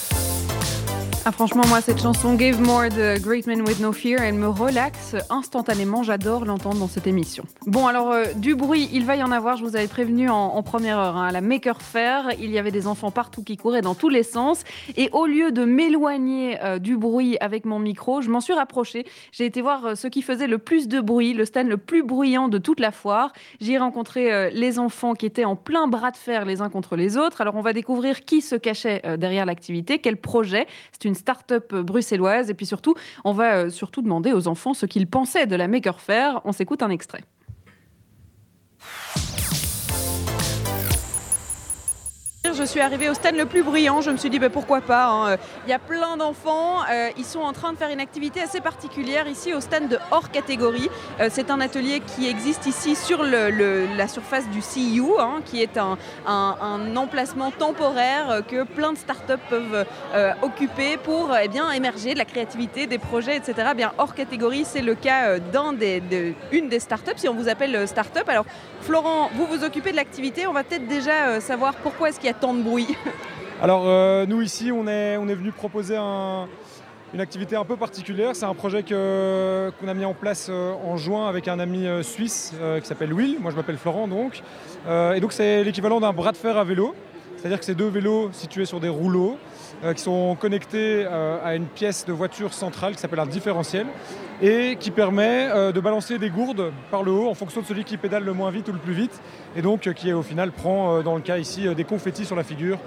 ah, franchement, moi, cette chanson Give More de Great Men With No Fear, elle me relaxe instantanément. J'adore l'entendre dans cette émission. Bon, alors, euh, du bruit, il va y en avoir. Je vous avais prévenu en, première heure. Hein, à la Maker Faire, il y avait des enfants partout qui couraient dans tous les sens. Et au lieu de m'éloigner euh, du bruit avec mon micro, je m'en suis rapprochée. J'ai été voir euh, ce qui faisait le plus de bruit, le stand le plus bruyant de toute la foire. J'y ai rencontré les enfants qui étaient en plein bras de fer les uns contre les autres. Alors, on va découvrir qui se cachait derrière l'activité, quel projet. C'est une une start-up bruxelloise. Et puis surtout, on va euh, surtout demander aux enfants ce qu'ils pensaient de la Maker Faire. On s'écoute un extrait. Je suis arrivée au stand le plus bruyant, je me suis dit bah, pourquoi pas. Hein. Il y a plein d'enfants, euh, ils sont en train de faire une activité assez particulière ici au stand de hors catégorie. Euh, c'est un atelier qui existe ici sur la surface du CU, hein, qui est un, emplacement temporaire que plein de startups peuvent euh, occuper pour eh bien, émerger de la créativité, des projets, etc. Bien, hors catégorie, c'est le cas d'une des, de, des startups, si on vous appelle startup. Alors Florent, vous vous occupez de l'activité, on va peut-être déjà savoir pourquoi est-ce qu'il y a tant de bruit Alors euh, nous ici, on est, venu proposer une activité un peu particulière. C'est un projet qu'on a mis en place euh, en juin avec un ami euh, suisse qui s'appelle Will. Moi je m'appelle Florent donc. et donc c'est l'équivalent d'un bras de fer à vélo. C'est-à-dire que c'est deux vélos situés sur des rouleaux qui sont connectés à une pièce de voiture centrale qui s'appelle un différentiel et qui permet de balancer des gourdes par le haut en fonction de celui qui pédale le moins vite ou le plus vite et donc euh, qui au final prend euh, dans le cas ici euh, des confettis sur la figure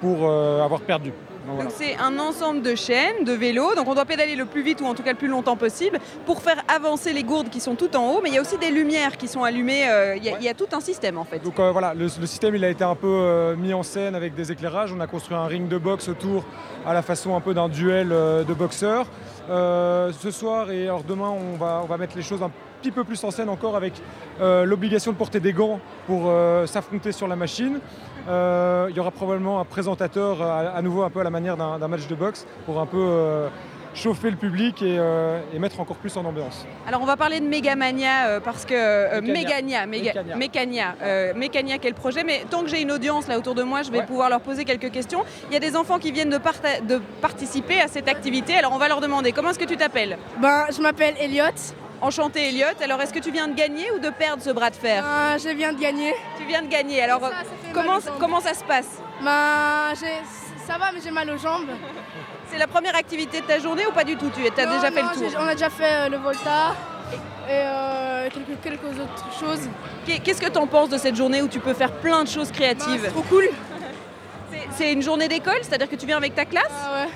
pour avoir perdu. Donc c'est un ensemble de chaînes, de vélos, donc on doit pédaler le plus vite ou en tout cas le plus longtemps possible pour faire avancer les gourdes qui sont tout en haut, mais il y a aussi des lumières qui sont allumées, il y, a tout un système en fait. Donc voilà, le, système il a été un peu mis en scène avec des éclairages, on a construit un ring de boxe autour à la façon un peu d'un duel de boxeurs. ce soir et alors demain on va, on va mettre les choses un petit peu plus en scène encore avec euh, l'obligation de porter des gants pour euh, s'affronter sur la machine. Euh, il y aura probablement un présentateur à, nouveau un peu à la manière d'un match de boxe pour un peu chauffer le public et, mettre encore plus en ambiance. Alors on va parler de Megamania parce que Mégania, Mécania, Mécania, quel projet, mais tant que j'ai une audience là autour de moi, je vais pouvoir leur poser quelques questions. Il y a des enfants qui viennent de, de participer à cette activité, alors on va leur demander comment est-ce que tu t'appelles? Ben je m'appelle Elliot. Enchanté Elliot. Alors est-ce que tu viens de gagner ou de perdre ce bras de fer euh, Je viens de gagner. Tu viens de gagner. Alors comment, comment ça se passe bah, Ça va, mais j'ai mal aux jambes. C'est la première activité de ta journée ou pas du tout? Tu as déjà fait le tour? On a déjà fait euh, le Volta et euh, quelques, autres choses. Qu'est-ce que tu en penses de cette journée où tu peux faire plein de choses créatives? bah, C'est trop cool. C'est une journée d'école, c'est-à-dire que tu viens avec ta classe? Ah ouais.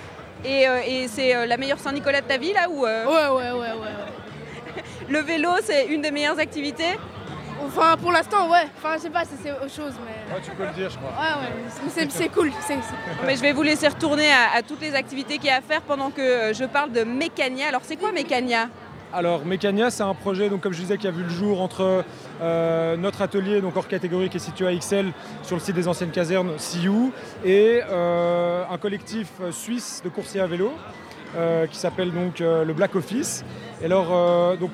Et, et c'est la meilleure Saint-Nicolas de ta vie là ou Ouais, ouais, ouais, ouais. ouais. Le vélo, c'est une des meilleures activités Enfin, pour l'instant, ouais. Enfin, je sais pas si c'est autre chose, mais. Ouais, tu peux le dire, je crois. Ouais, ouais, c'est cool. Mais je vais vous laisser retourner à, toutes les activités qu'il y a à faire pendant que euh, je parle de Mécania. Alors, c'est quoi Mécania? Alors Mécania, c'est un projet, donc, comme je disais, qui a vu le jour entre euh, notre atelier, donc hors catégorie, qui est situé à XL sur le site des anciennes casernes CIU, et euh, un collectif suisse de coursiers à vélo qui s'appelle donc le Black Office. Et alors, donc,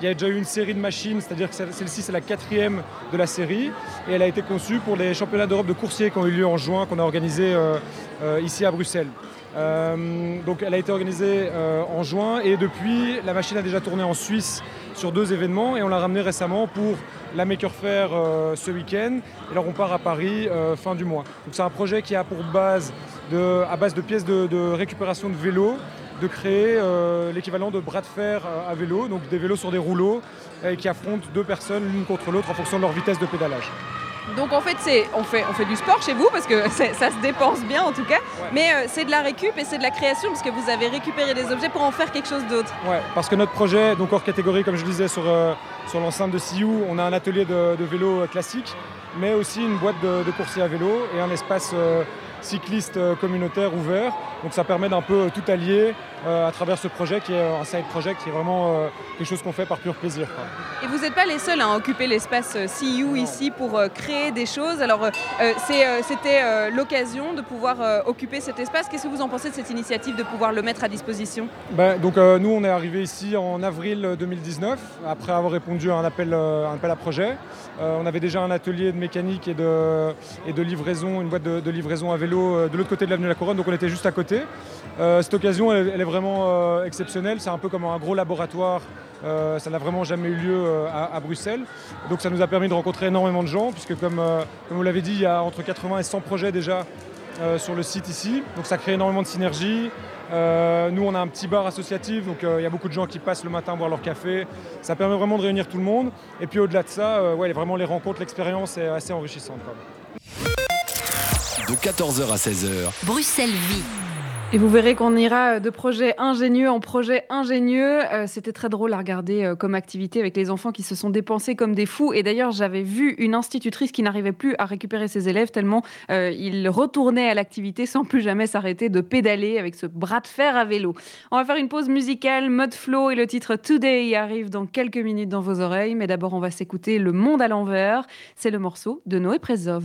il y a déjà eu une série de machines, c'est-à-dire que celle-ci c'est la quatrième de la série. Et elle a été conçue pour les championnats d'Europe de coursier qui ont eu lieu en juin, qu'on a organisé euh, euh, ici à Bruxelles. Euh, donc elle a été organisée en juin. Et depuis la machine a déjà tourné en Suisse sur deux événements. Et on l'a ramenée récemment pour la Maker Faire ce week-end. Et alors on part à Paris fin du mois. Donc c'est un projet qui a pour base de, à base de pièces de, de récupération de vélos de créer euh, l'équivalent de bras de fer euh, à vélo, donc des vélos sur des rouleaux et qui affrontent deux personnes l'une contre l'autre en fonction de leur vitesse de pédalage. Donc en fait, on fait, on fait du sport chez vous parce que ça se dépense bien en tout cas, mais euh, c'est de la récup et c'est de la création parce que vous avez récupéré des objets pour en faire quelque chose d'autre. Ouais, parce que notre projet, donc hors catégorie comme je disais sur, sur l'enceinte de CIU, on a un atelier de, vélo classique, mais aussi une boîte de, de coursier à vélo et un espace cycliste communautaire ouvert. Donc ça permet d'un peu tout allier euh, à travers ce projet qui est un side project qui est vraiment euh, quelque chose qu'on fait par pur plaisir. Et vous n'êtes pas les seuls à occuper l'espace euh, CU ici pour créer des choses. Alors c'était l'occasion de pouvoir occuper cet espace. Qu'est-ce que vous en pensez de cette initiative de pouvoir le mettre à disposition? Ben, Donc nous on est arrivé ici en avril 2019 après avoir répondu à un appel, un appel à projet. on avait déjà un atelier de mécanique et de, et de livraison, une boîte de, livraison à vélo de l'autre côté de l'avenue de la Couronne, donc on était juste à côté. cette occasion elle est vraiment euh, exceptionnel. C'est un peu comme un gros laboratoire. Euh, ça n'a vraiment jamais eu lieu euh, à, Bruxelles. Donc ça nous a permis de rencontrer énormément de gens, puisque comme, comme vous l'avez dit, il y a entre 80 et 100 projets déjà sur le site ici. Donc ça crée énormément de synergie. nous, on a un petit bar associatif, donc il y a beaucoup de gens qui passent le matin boire leur café. Ça permet vraiment de réunir tout le monde. Et puis au-delà de ça, ouais, vraiment les rencontres, l'expérience est assez enrichissante. De 14h à 16h. Bruxelles vit. Et vous verrez qu'on ira euh, de projet ingénieux en projet ingénieux. Euh, c'était très drôle à regarder euh, comme activité avec les enfants qui se sont dépensés comme des fous. Et d'ailleurs, j'avais vu une institutrice qui n'arrivait plus à récupérer ses élèves tellement ils retournaient à l'activité sans plus jamais s'arrêter de pédaler avec ce bras de fer à vélo. On va faire une pause musicale, mode flow et le titre Today arrive dans quelques minutes dans vos oreilles. Mais d'abord, on va s'écouter Le Monde à l'envers. C'est le morceau de Noé Prezov.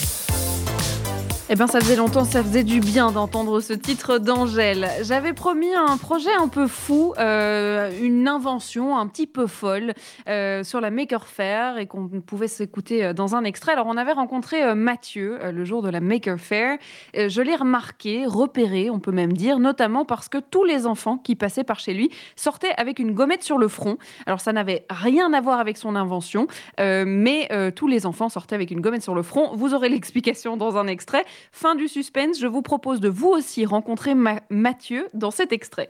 eh bien, ça faisait longtemps, ça faisait du bien d'entendre ce titre d'Angèle. J'avais promis un projet un peu fou, euh, une invention un petit peu folle euh, sur la Maker Faire et qu'on pouvait s'écouter euh, dans un extrait. Alors, on avait rencontré Mathieu le jour de la Maker Faire. je l'ai remarqué, repéré, on peut même dire, notamment parce que tous les enfants qui passaient par chez lui sortaient avec une gommette sur le front. Alors, ça n'avait rien à voir avec son invention, mais tous les enfants sortaient avec une gommette sur le front. Vous aurez l'explication dans un extrait. Fin du suspense, je vous propose de vous aussi rencontrer Mathieu dans cet extrait.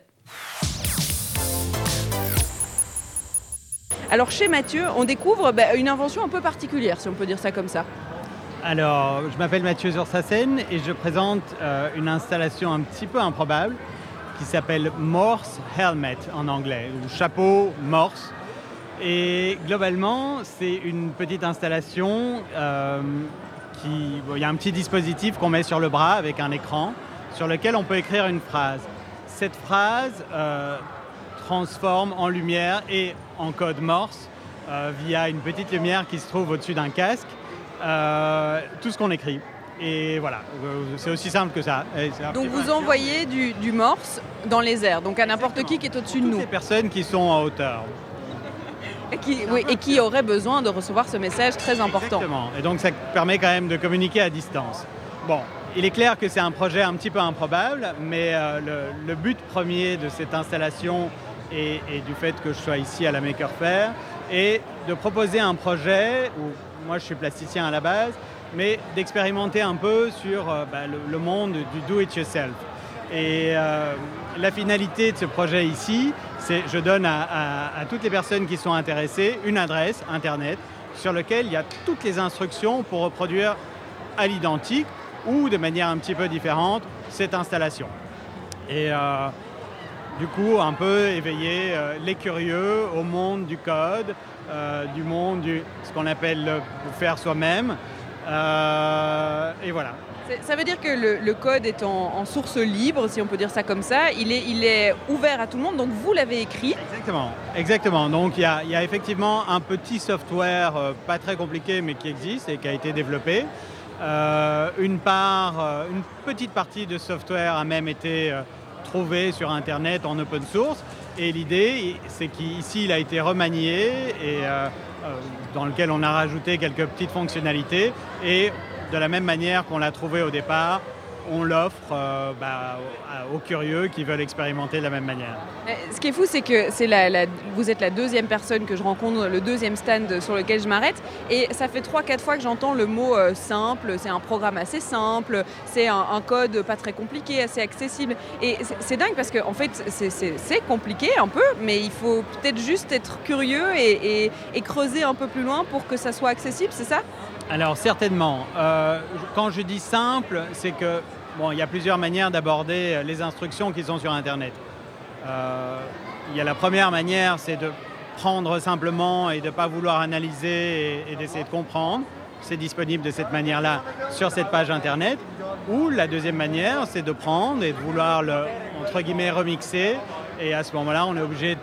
Alors chez Mathieu, on découvre bah, une invention un peu particulière, si on peut dire ça comme ça. Alors, je m'appelle Mathieu Zursassen et je présente euh, une installation un petit peu improbable qui s'appelle Morse Helmet en anglais, ou chapeau Morse. Et globalement, c'est une petite installation euh, il y a un petit dispositif qu'on met sur le bras avec un écran sur lequel on peut écrire une phrase. Cette phrase euh, transforme en lumière et en code Morse euh, via une petite lumière qui se trouve au-dessus d'un casque euh, tout ce qu'on écrit. Et voilà, c'est aussi simple que ça. Donc vous envoyez du, Morse dans les airs, donc à n'importe qui qui est au-dessus de nous. Les personnes qui sont en hauteur. Et qui, aurait besoin de recevoir ce message très important. Exactement. Et donc ça permet quand même de communiquer à distance. Bon, il est clair que c'est un projet un petit peu improbable, mais euh, le, but premier de cette installation et, du fait que je sois ici à la Maker Faire et de proposer un projet, où moi je suis plasticien à la base, mais d'expérimenter un peu sur euh, bah, le, monde du do-it-yourself. Et euh, la finalité de ce projet ici, c'est je donne à, toutes les personnes qui sont intéressées une adresse Internet sur laquelle il y a toutes les instructions pour reproduire à l'identique ou de manière un petit peu différente cette installation. Et euh, du coup, un peu éveiller les curieux au monde du code, du monde du ce qu'on appelle le faire soi-même, euh, et voilà. Ça veut dire que le, code est en, source libre, si on peut dire ça comme ça. Il est, ouvert à tout le monde, donc vous l'avez écrit. Exactement, exactement. Donc il y a, effectivement un petit software, euh, pas très compliqué, mais qui existe et qui a été développé. Euh, une part, une petite partie de software a même été trouvée sur Internet en open source. Et l'idée, c'est qu'ici, il a été remanié et euh, dans lequel on a rajouté quelques petites fonctionnalités et de la même manière qu'on l'a trouvé au départ, on l'offre euh, bah, aux curieux qui veulent expérimenter de la même manière. Ce qui est fou, c'est que vous êtes la deuxième personne que je rencontre, le deuxième stand sur lequel je m'arrête, et ça fait 3-4 fois que j'entends le mot euh, simple, c'est un programme assez simple, c'est un, code pas très compliqué, assez accessible. Et c'est dingue parce qu'en en fait, c'est compliqué un peu, mais il faut peut-être juste être curieux et, creuser un peu plus loin pour que ça soit accessible, c'est ça? Alors certainement. Euh, quand je dis simple, c'est que bon, il y a plusieurs manières d'aborder les instructions qui sont sur Internet. Euh, il y a la première manière, c'est de prendre simplement et de ne pas vouloir analyser et, d'essayer de comprendre. C'est disponible de cette manière-là sur cette page Internet. Ou la deuxième manière, c'est de prendre et de vouloir le, entre guillemets, remixer. Et à ce moment-là, on est obligé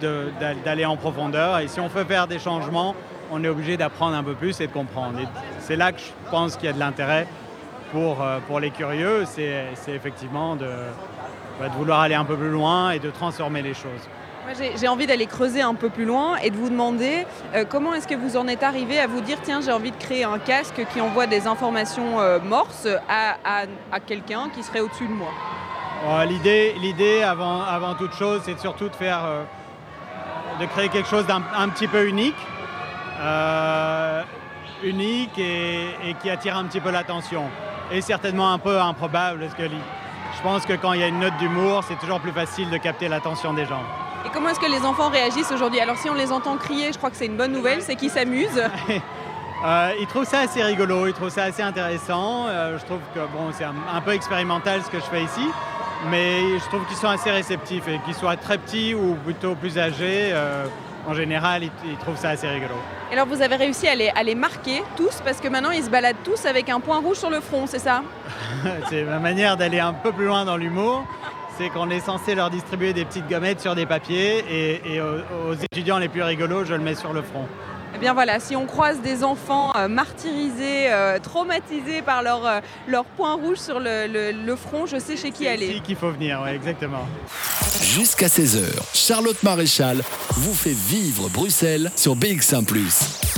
d'aller en profondeur. Et si on veut faire des changements, on est obligé d'apprendre un peu plus et de comprendre. C'est là que je pense qu'il y a de l'intérêt pour, euh, pour les curieux, c'est, effectivement de, bah, de, vouloir aller un peu plus loin et de transformer les choses. j'ai, envie d'aller creuser un peu plus loin et de vous demander euh, comment est-ce que vous en êtes arrivé à vous dire tiens j'ai envie de créer un casque qui envoie des informations euh, morses à, à, quelqu'un qui serait au-dessus de moi? l'idée, l'idée avant, avant toute chose, c'est surtout de faire, de créer quelque chose d'un un petit peu unique. Unique et, qui attire un petit peu l'attention. Et certainement un peu improbable, parce que je pense que quand il y a une note d'humour, c'est toujours plus facile de capter l'attention des gens. Et comment est-ce que les enfants réagissent aujourd'hui? Alors si on les entend crier, je crois que c'est une bonne nouvelle, c'est qu'ils s'amusent. euh, ils trouvent ça assez rigolo, ils trouvent ça assez intéressant. Euh, je trouve que bon, c'est un, peu expérimental ce que je fais ici, mais je trouve qu'ils sont assez réceptifs et qu'ils soient très petits ou plutôt plus âgés. Euh, en général, ils, trouvent ça assez rigolo. Et alors, vous avez réussi à les, à les, marquer tous parce que maintenant, ils se baladent tous avec un point rouge sur le front, c'est ça? C'est ma manière d'aller un peu plus loin dans l'humour. C'est qu'on est censé leur distribuer des petites gommettes sur des papiers et, aux, étudiants les plus rigolos, je le mets sur le front. Eh bien voilà, si on croise des enfants euh, martyrisés, euh, traumatisés par leur, euh, leur point rouge sur le, front, je sais chez qui aller. C'est ici qu'il faut venir, ouais, exactement. Jusqu'à 16h, Charlotte Maréchal vous fait vivre Bruxelles sur BX1 ⁇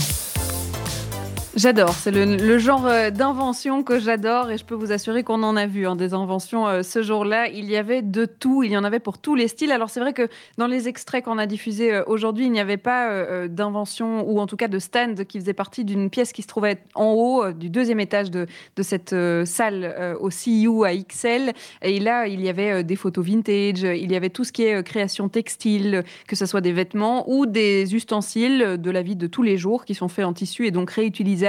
J'adore, c'est le, genre euh, d'invention que j'adore et je peux vous assurer qu'on en a vu hein, des inventions euh, ce jour-là. Il y avait de tout, il y en avait pour tous les styles. Alors c'est vrai que dans les extraits qu'on a diffusés euh, aujourd'hui, il n'y avait pas d'invention ou en tout cas de stand qui faisait partie d'une pièce qui se trouvait en haut du deuxième étage de, cette salle au CU à XL. Et là, il y avait des photos vintage, il y avait tout ce qui est création textile, que ce soit des vêtements ou des ustensiles de la vie de tous les jours qui sont faits en tissu et donc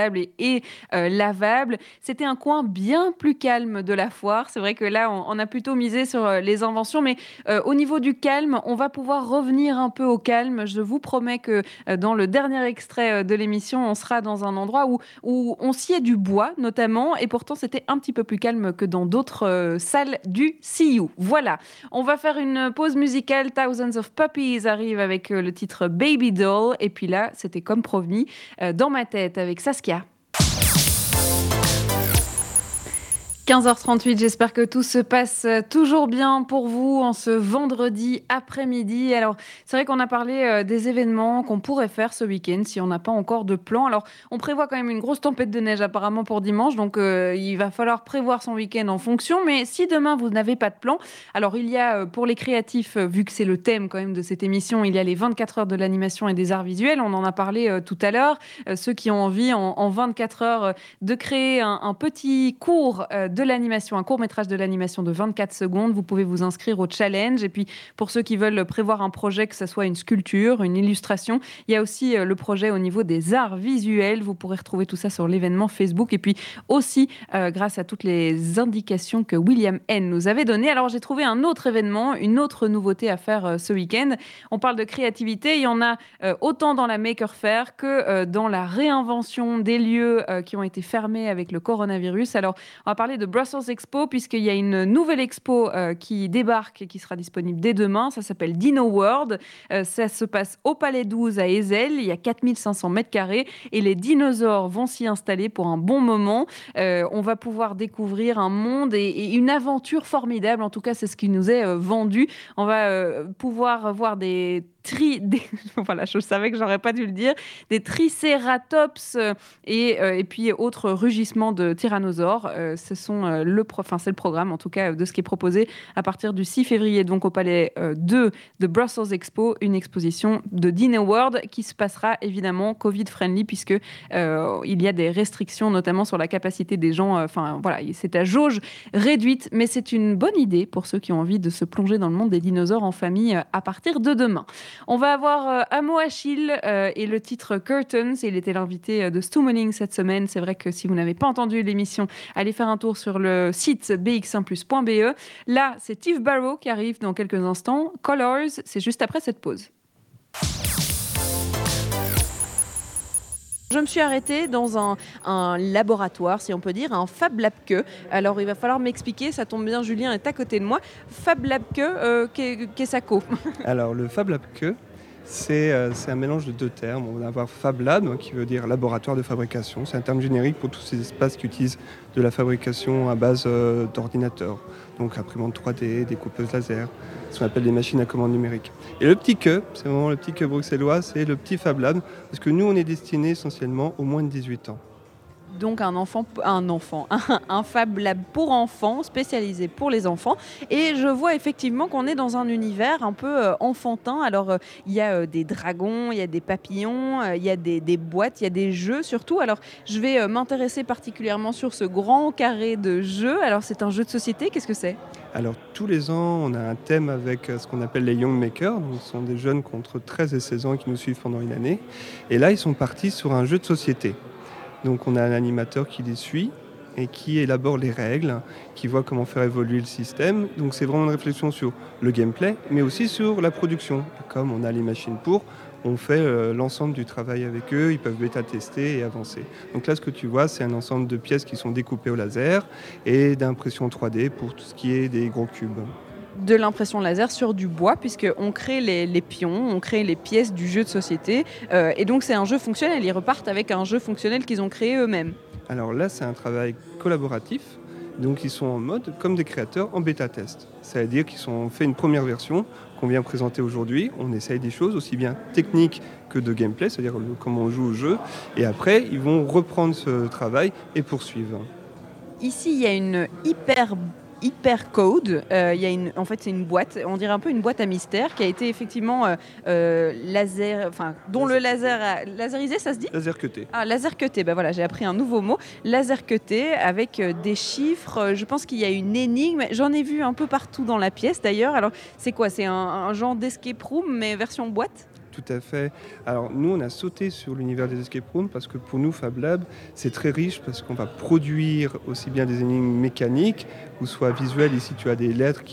réutilisés et, euh, lavable. C'était un coin bien plus calme de la foire. C'est vrai que là, on, a plutôt misé sur euh, les inventions, mais euh, au niveau du calme, on va pouvoir revenir un peu au calme. Je vous promets que dans le dernier extrait de l'émission, on sera dans un endroit où, où on sciait du bois, notamment, et pourtant c'était un petit peu plus calme que dans d'autres salles du CU. Voilà, on va faire une pause musicale. Thousands of Puppies arrive avec le titre Baby Doll, et puis là, c'était comme promis dans ma tête avec Saskia Saskia. 15h38, j'espère que tout se passe euh, toujours bien pour vous en ce vendredi après-midi. Alors, c'est vrai qu'on a parlé euh, des événements qu'on pourrait faire ce week-end si on n'a pas encore de plan. Alors, on prévoit quand même une grosse tempête de neige apparemment pour dimanche, donc euh, il va falloir prévoir son week-end en fonction. Mais si demain vous n'avez pas de plan, alors il y a pour les créatifs, vu que c'est le thème quand même de cette émission, il y a les 24 heures de l'animation et des arts visuels. On en a parlé tout à l'heure. ceux qui ont envie en, 24 heures de créer un, un petit cours de l'animation, un court métrage de l'animation de 24 secondes. Vous pouvez vous inscrire au challenge. Et puis, pour ceux qui veulent prévoir un projet, que ce soit une sculpture, une illustration, il y a aussi euh, le projet au niveau des arts visuels. Vous pourrez retrouver tout ça sur l'événement Facebook. Et puis aussi, euh, grâce à toutes les indications que William N nous avait données. Alors, j'ai trouvé un autre événement, une autre nouveauté à faire euh, ce week-end. On parle de créativité. Il y en a autant dans la Maker Faire que dans la réinvention des lieux qui ont été fermés avec le coronavirus. Alors, on va parler de Brussels Expo, puisqu'il y a une nouvelle expo euh, qui débarque et qui sera disponible dès demain. Ça s'appelle Dino World. Euh, ça se passe au Palais 12 à Ezel. Il y a 4500 mètres carrés et les dinosaures vont s'y installer pour un bon moment. Euh, on va pouvoir découvrir un monde et, une aventure formidable. En tout cas, c'est ce qui nous est vendu. On va pouvoir voir des tri, des, voilà, je savais que j'aurais pas dû le dire, des tricératops euh, et, euh, et puis autres rugissements de tyrannosaures. Euh, ce sont le, enfin c'est le programme en tout cas de ce qui est proposé à partir du 6 février donc au palais 2 de Brussels Expo, une exposition de Dino World qui se passera évidemment Covid friendly puisque il y a des restrictions notamment sur la capacité des gens. Enfin voilà, c'est à jauge réduite, mais c'est une bonne idée pour ceux qui ont envie de se plonger dans le monde des dinosaures en famille à partir de demain. On va avoir euh, Amo Achille euh, et le titre Curtains. Il était l'invité euh, de Stummoning cette semaine. C'est vrai que si vous n'avez pas entendu l'émission, allez faire un tour sur le site bx1plus.be. Là, c'est Steve Barrow qui arrive dans quelques instants. Colors, c'est juste après cette pause. Je me suis arrêtée dans un, laboratoire, si on peut dire, un Fab Lab Que. Alors il va falloir m'expliquer, ça tombe bien, Julien est à côté de moi. Fab Lab Que, euh, qu'est-ce que Alors le Fab Lab Que, euh, c'est un mélange de deux termes. On va avoir Fab Lab, qui veut dire laboratoire de fabrication. C'est un terme générique pour tous ces espaces qui utilisent de la fabrication à base euh, d'ordinateurs. Donc imprimante 3D, découpeuse laser, ce qu'on appelle des machines à commande numérique. Et le petit que, c'est vraiment le petit que bruxellois, c'est le petit Fab Lab, parce que nous, on est destiné essentiellement aux moins de 18 ans donc un enfant, un enfant, un, Fab Lab pour enfants, spécialisé pour les enfants. Et je vois effectivement qu'on est dans un univers un peu euh, enfantin. Alors, euh, il y a euh, des dragons, il y a des papillons, il y a des, boîtes, il y a des jeux surtout. Alors, je vais m'intéresser particulièrement sur ce grand carré de jeux. Alors, c'est un jeu de société, qu'est-ce que c'est? Alors tous les ans, on a un thème avec ce qu'on appelle les Young Makers. Donc, ce sont des jeunes contre 13 et 16 ans qui nous suivent pendant une année. Et là, ils sont partis sur un jeu de société. Donc on a un animateur qui les suit et qui élabore les règles, qui voit comment faire évoluer le système. Donc c'est vraiment une réflexion sur le gameplay, mais aussi sur la production. Comme on a les machines pour, on fait euh, l'ensemble du travail avec eux, ils peuvent bêta-tester et avancer. Donc là, ce que tu vois, c'est un ensemble de pièces qui sont découpées au laser et d'impression 3D pour tout ce qui est des gros cubes de l'impression laser sur du bois, puisqu'on crée les, pions, on crée les pièces du jeu de société. Euh, et donc c'est un jeu fonctionnel, ils repartent avec un jeu fonctionnel qu'ils ont créé eux-mêmes. Alors là, c'est un travail collaboratif. Donc ils sont en mode comme des créateurs en bêta-test. C'est-à-dire qu'ils ont fait une première version qu'on vient présenter aujourd'hui. On essaye des choses aussi bien techniques que de gameplay, c'est-à-dire comment on joue au jeu. Et après, ils vont reprendre ce travail et poursuivre. Ici, il y a une hyper Hypercode. Euh, il y a une, en fait, c'est une boîte, on dirait un peu une boîte à mystère qui a été effectivement euh, euh, laser, enfin, dont le laser a, laserisé, ça se dit? Laser cuté. Ah, laser cuté. Ben voilà, j'ai appris un nouveau mot. Laser cuté avec des chiffres. Je pense qu'il y a une énigme. J'en ai vu un peu partout dans la pièce d'ailleurs. Alors, c'est quoi? C'est un, un genre d'escape room mais version boîte? Tout à fait. Alors nous, on a sauté sur l'univers des escape rooms parce que pour nous, Fab Lab, c'est très riche parce qu'on va produire aussi bien des énigmes mécaniques ou soit visuel. Ici, tu as des lettres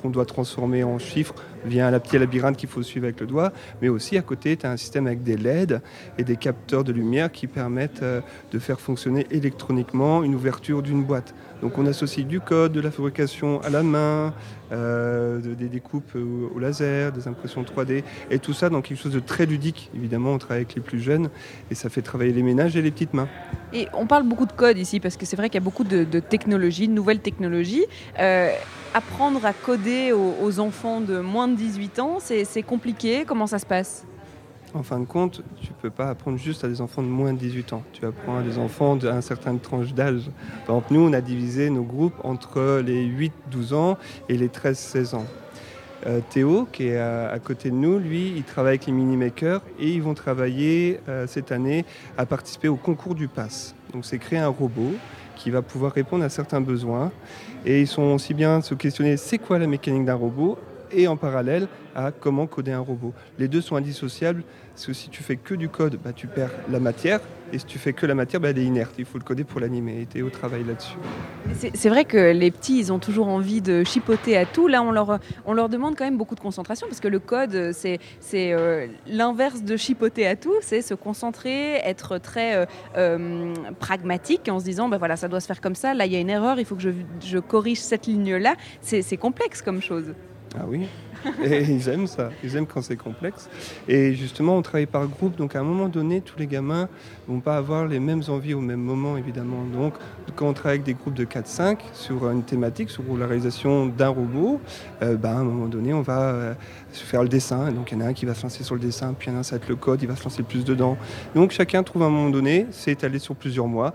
qu'on doit transformer en chiffres via un petit labyrinthe qu'il faut suivre avec le doigt. Mais aussi, à côté, tu as un système avec des LED et des capteurs de lumière qui permettent euh, de faire fonctionner électroniquement une ouverture d'une boîte. Donc on associe du code, de la fabrication à la main, euh, des découpes au, laser, des impressions 3D, et tout ça dans quelque chose de très ludique. Évidemment, on travaille avec les plus jeunes, et ça fait travailler les ménages et les petites mains. Et on parle beaucoup de code ici, parce que c'est vrai qu'il y a beaucoup de, technologies, de nouvelles technologies. Euh, apprendre à coder aux enfants de moins de 18 ans, c'est compliqué. Comment ça se passe? En fin de compte, tu ne peux pas apprendre juste à des enfants de moins de 18 ans. Tu apprends à des enfants d'un certain tranche d'âge. Par exemple, nous, on a divisé nos groupes entre les 8-12 ans et les 13-16 ans. Euh, Théo, qui est à, côté de nous, lui, il travaille avec les mini-makers et ils vont travailler euh, cette année à participer au concours du pass. Donc c'est créer un robot qui va pouvoir répondre à certains besoins. Et ils sont aussi bien se questionner c'est quoi la mécanique d'un robot et en parallèle à comment coder un robot. Les deux sont indissociables, parce que si tu fais que du code, bah, tu perds la matière, et si tu fais que la matière, bah, elle est inerte. Il faut le coder pour l'animer, et tu es au travail là-dessus. C'est vrai que les petits, ils ont toujours envie de chipoter à tout. Là, on leur, on leur demande quand même beaucoup de concentration, parce que le code, c'est euh, l'inverse de chipoter à tout, c'est se concentrer, être très euh, euh, pragmatique, en se disant, bah, voilà, ça doit se faire comme ça, là, il y a une erreur, il faut que je, je corrige cette ligne-là. C'est complexe comme chose. Ah oui, et ils aiment ça, ils aiment quand c'est complexe. Et justement, on travaille par groupe, donc à un moment donné, tous les gamins vont pas avoir les mêmes envies au même moment, évidemment. Donc, quand on travaille avec des groupes de 4-5 sur une thématique, sur la réalisation d'un robot, euh, ben, à un moment donné, on va euh, faire le dessin. Donc, il y en a un qui va se lancer sur le dessin, puis il y en a un, ça va être le code, il va se lancer plus dedans. Donc, chacun trouve à un moment donné, c'est étalé sur plusieurs mois,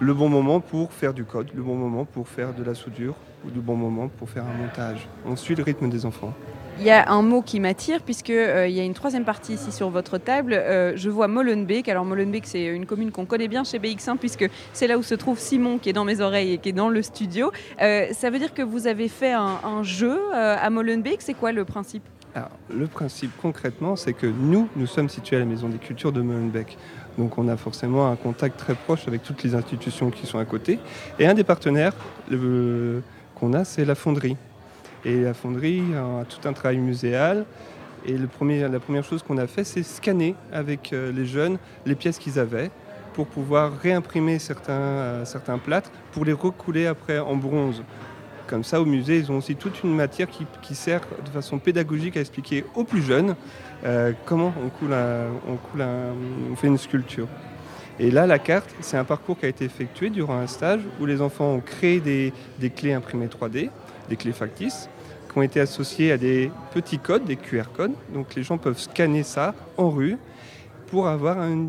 le bon moment pour faire du code, le bon moment pour faire de la soudure, ou le bon moment pour faire un montage. On suit le rythme des enfants. Il y a un mot qui m'attire puisque euh, y a une troisième partie ici sur votre table. Euh, je vois Molenbeek. Alors Molenbeek, c'est une commune qu'on connaît bien chez BX1 puisque c'est là où se trouve Simon qui est dans mes oreilles et qui est dans le studio. Euh, ça veut dire que vous avez fait un, jeu à Molenbeek. C'est quoi le principe? Alors, le principe concrètement, c'est que nous, nous sommes situés à la Maison des Cultures de Molenbeek. Donc on a forcément un contact très proche avec toutes les institutions qui sont à côté. Et un des partenaires qu'on a, c'est la fonderie. Et la fonderie a tout un travail muséal. Et la première chose qu'on a fait, c'est scanner avec euh, les jeunes les pièces qu'ils avaient pour pouvoir réimprimer certains, euh, certains plâtres pour les recouler après en bronze. Comme ça, au musée, ils ont aussi toute une matière qui, sert de façon pédagogique à expliquer aux plus jeunes euh, comment on, coule on, fait une sculpture. Et là, la carte, c'est un parcours qui a été effectué durant un stage où les enfants ont créé des, des clés imprimées 3D des clés factices, qui ont été associées à des petits codes, des QR codes. Donc les gens peuvent scanner ça en rue pour avoir un,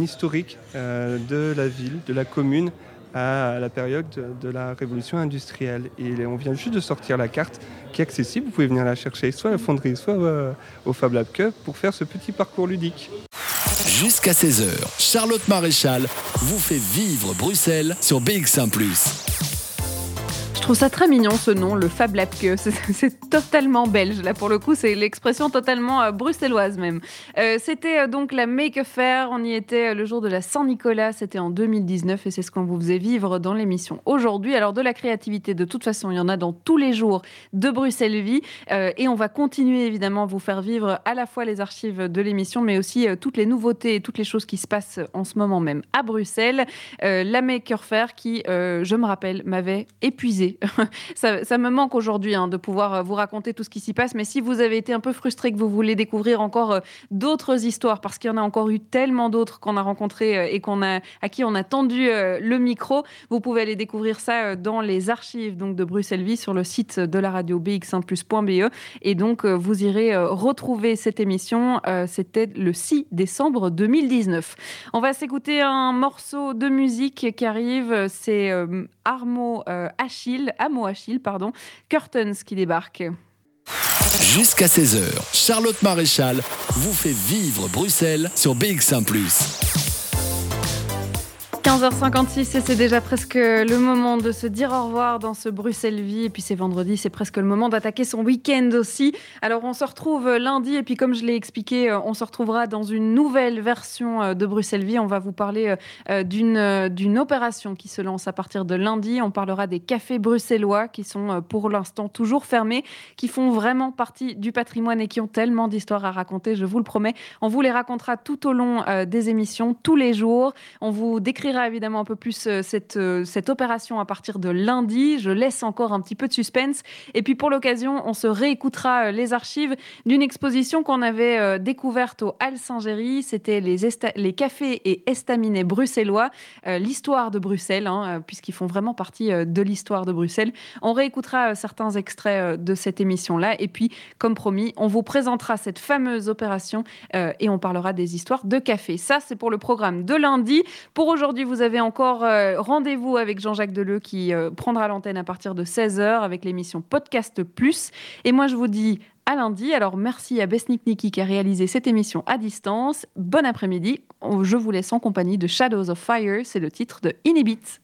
historique euh, de la ville, de la commune à la période de, la révolution industrielle. Et on vient juste de sortir la carte qui est accessible. Vous pouvez venir la chercher soit à la fonderie, soit euh, au Fab Lab Cup pour faire ce petit parcours ludique. Jusqu'à 16h, Charlotte Maréchal vous fait vivre Bruxelles sur BX1 ⁇ je trouve ça très mignon ce nom, le Fab Lab C'est totalement belge. Là, pour le coup, c'est l'expression totalement euh, bruxelloise même. Euh, c'était euh, donc la Make Fair. On y était le jour de la Saint-Nicolas. C'était en 2019 et c'est ce qu'on vous faisait vivre dans l'émission aujourd'hui. Alors, de la créativité, de toute façon, il y en a dans tous les jours de Bruxelles Vie. et on va continuer évidemment à vous faire vivre à la fois les archives de l'émission, mais aussi toutes les nouveautés et toutes les choses qui se passent en ce moment même à Bruxelles. la Maker Fair qui, je me rappelle, m'avait épuisé ça, me manque aujourd'hui hein, de pouvoir euh, vous raconter tout ce qui s'y passe. Mais si vous avez été un peu frustré, que vous voulez découvrir encore euh, d'autres histoires, parce qu'il y en a encore eu tellement d'autres qu'on a rencontrées euh, et qu'on a, à qui on a tendu le micro, vous pouvez aller découvrir ça dans les archives donc, de Bruxelles Vie sur le site de la radio bx1plus.be. Et donc, vous irez retrouver cette émission. C'était le 6 décembre 2019. On va s'écouter un morceau de musique qui arrive. C'est Armo Achille à Achille, pardon, Curtains qui débarque. Jusqu'à 16h, Charlotte Maréchal vous fait vivre Bruxelles sur BX1 ⁇ 15h56 et c'est déjà presque le moment de se dire au revoir dans ce Bruxelles Vie. Et puis c'est vendredi, c'est presque le moment d'attaquer son week-end aussi. Alors on se retrouve lundi et puis comme je l'ai expliqué, euh, on se retrouvera dans une nouvelle version euh, de Bruxelles Vie. On va vous parler euh, d'une, d'une opération qui se lance à partir de lundi. On parlera des cafés bruxellois qui sont pour l'instant toujours fermés, qui font vraiment partie du patrimoine et qui ont tellement d'histoires à raconter, je vous le promets. On vous les racontera tout au long des émissions, tous les jours. On vous décrira évidemment un peu plus euh, cette, euh, cette opération à partir de lundi. Je laisse encore un petit peu de suspense. Et puis pour l'occasion, on se réécoutera euh, les archives d'une exposition qu'on avait découverte au Hall Saint-Géry. C'était les, les cafés et estaminets bruxellois, l'histoire de Bruxelles, hein, puisqu'ils font vraiment partie de l'histoire de Bruxelles. On réécoutera certains extraits de cette émission-là. Et puis, comme promis, on vous présentera cette fameuse opération et on parlera des histoires de café. Ça, c'est pour le programme de lundi. Pour vous avez encore euh, rendez-vous avec Jean-Jacques Deleu qui euh, prendra l'antenne à partir de 16h avec l'émission Podcast Plus. Et moi, je vous dis à lundi. Alors, merci à Besnik Niki qui a réalisé cette émission à distance. Bon après-midi. Je vous laisse en compagnie de Shadows of Fire. C'est le titre de Inhibit.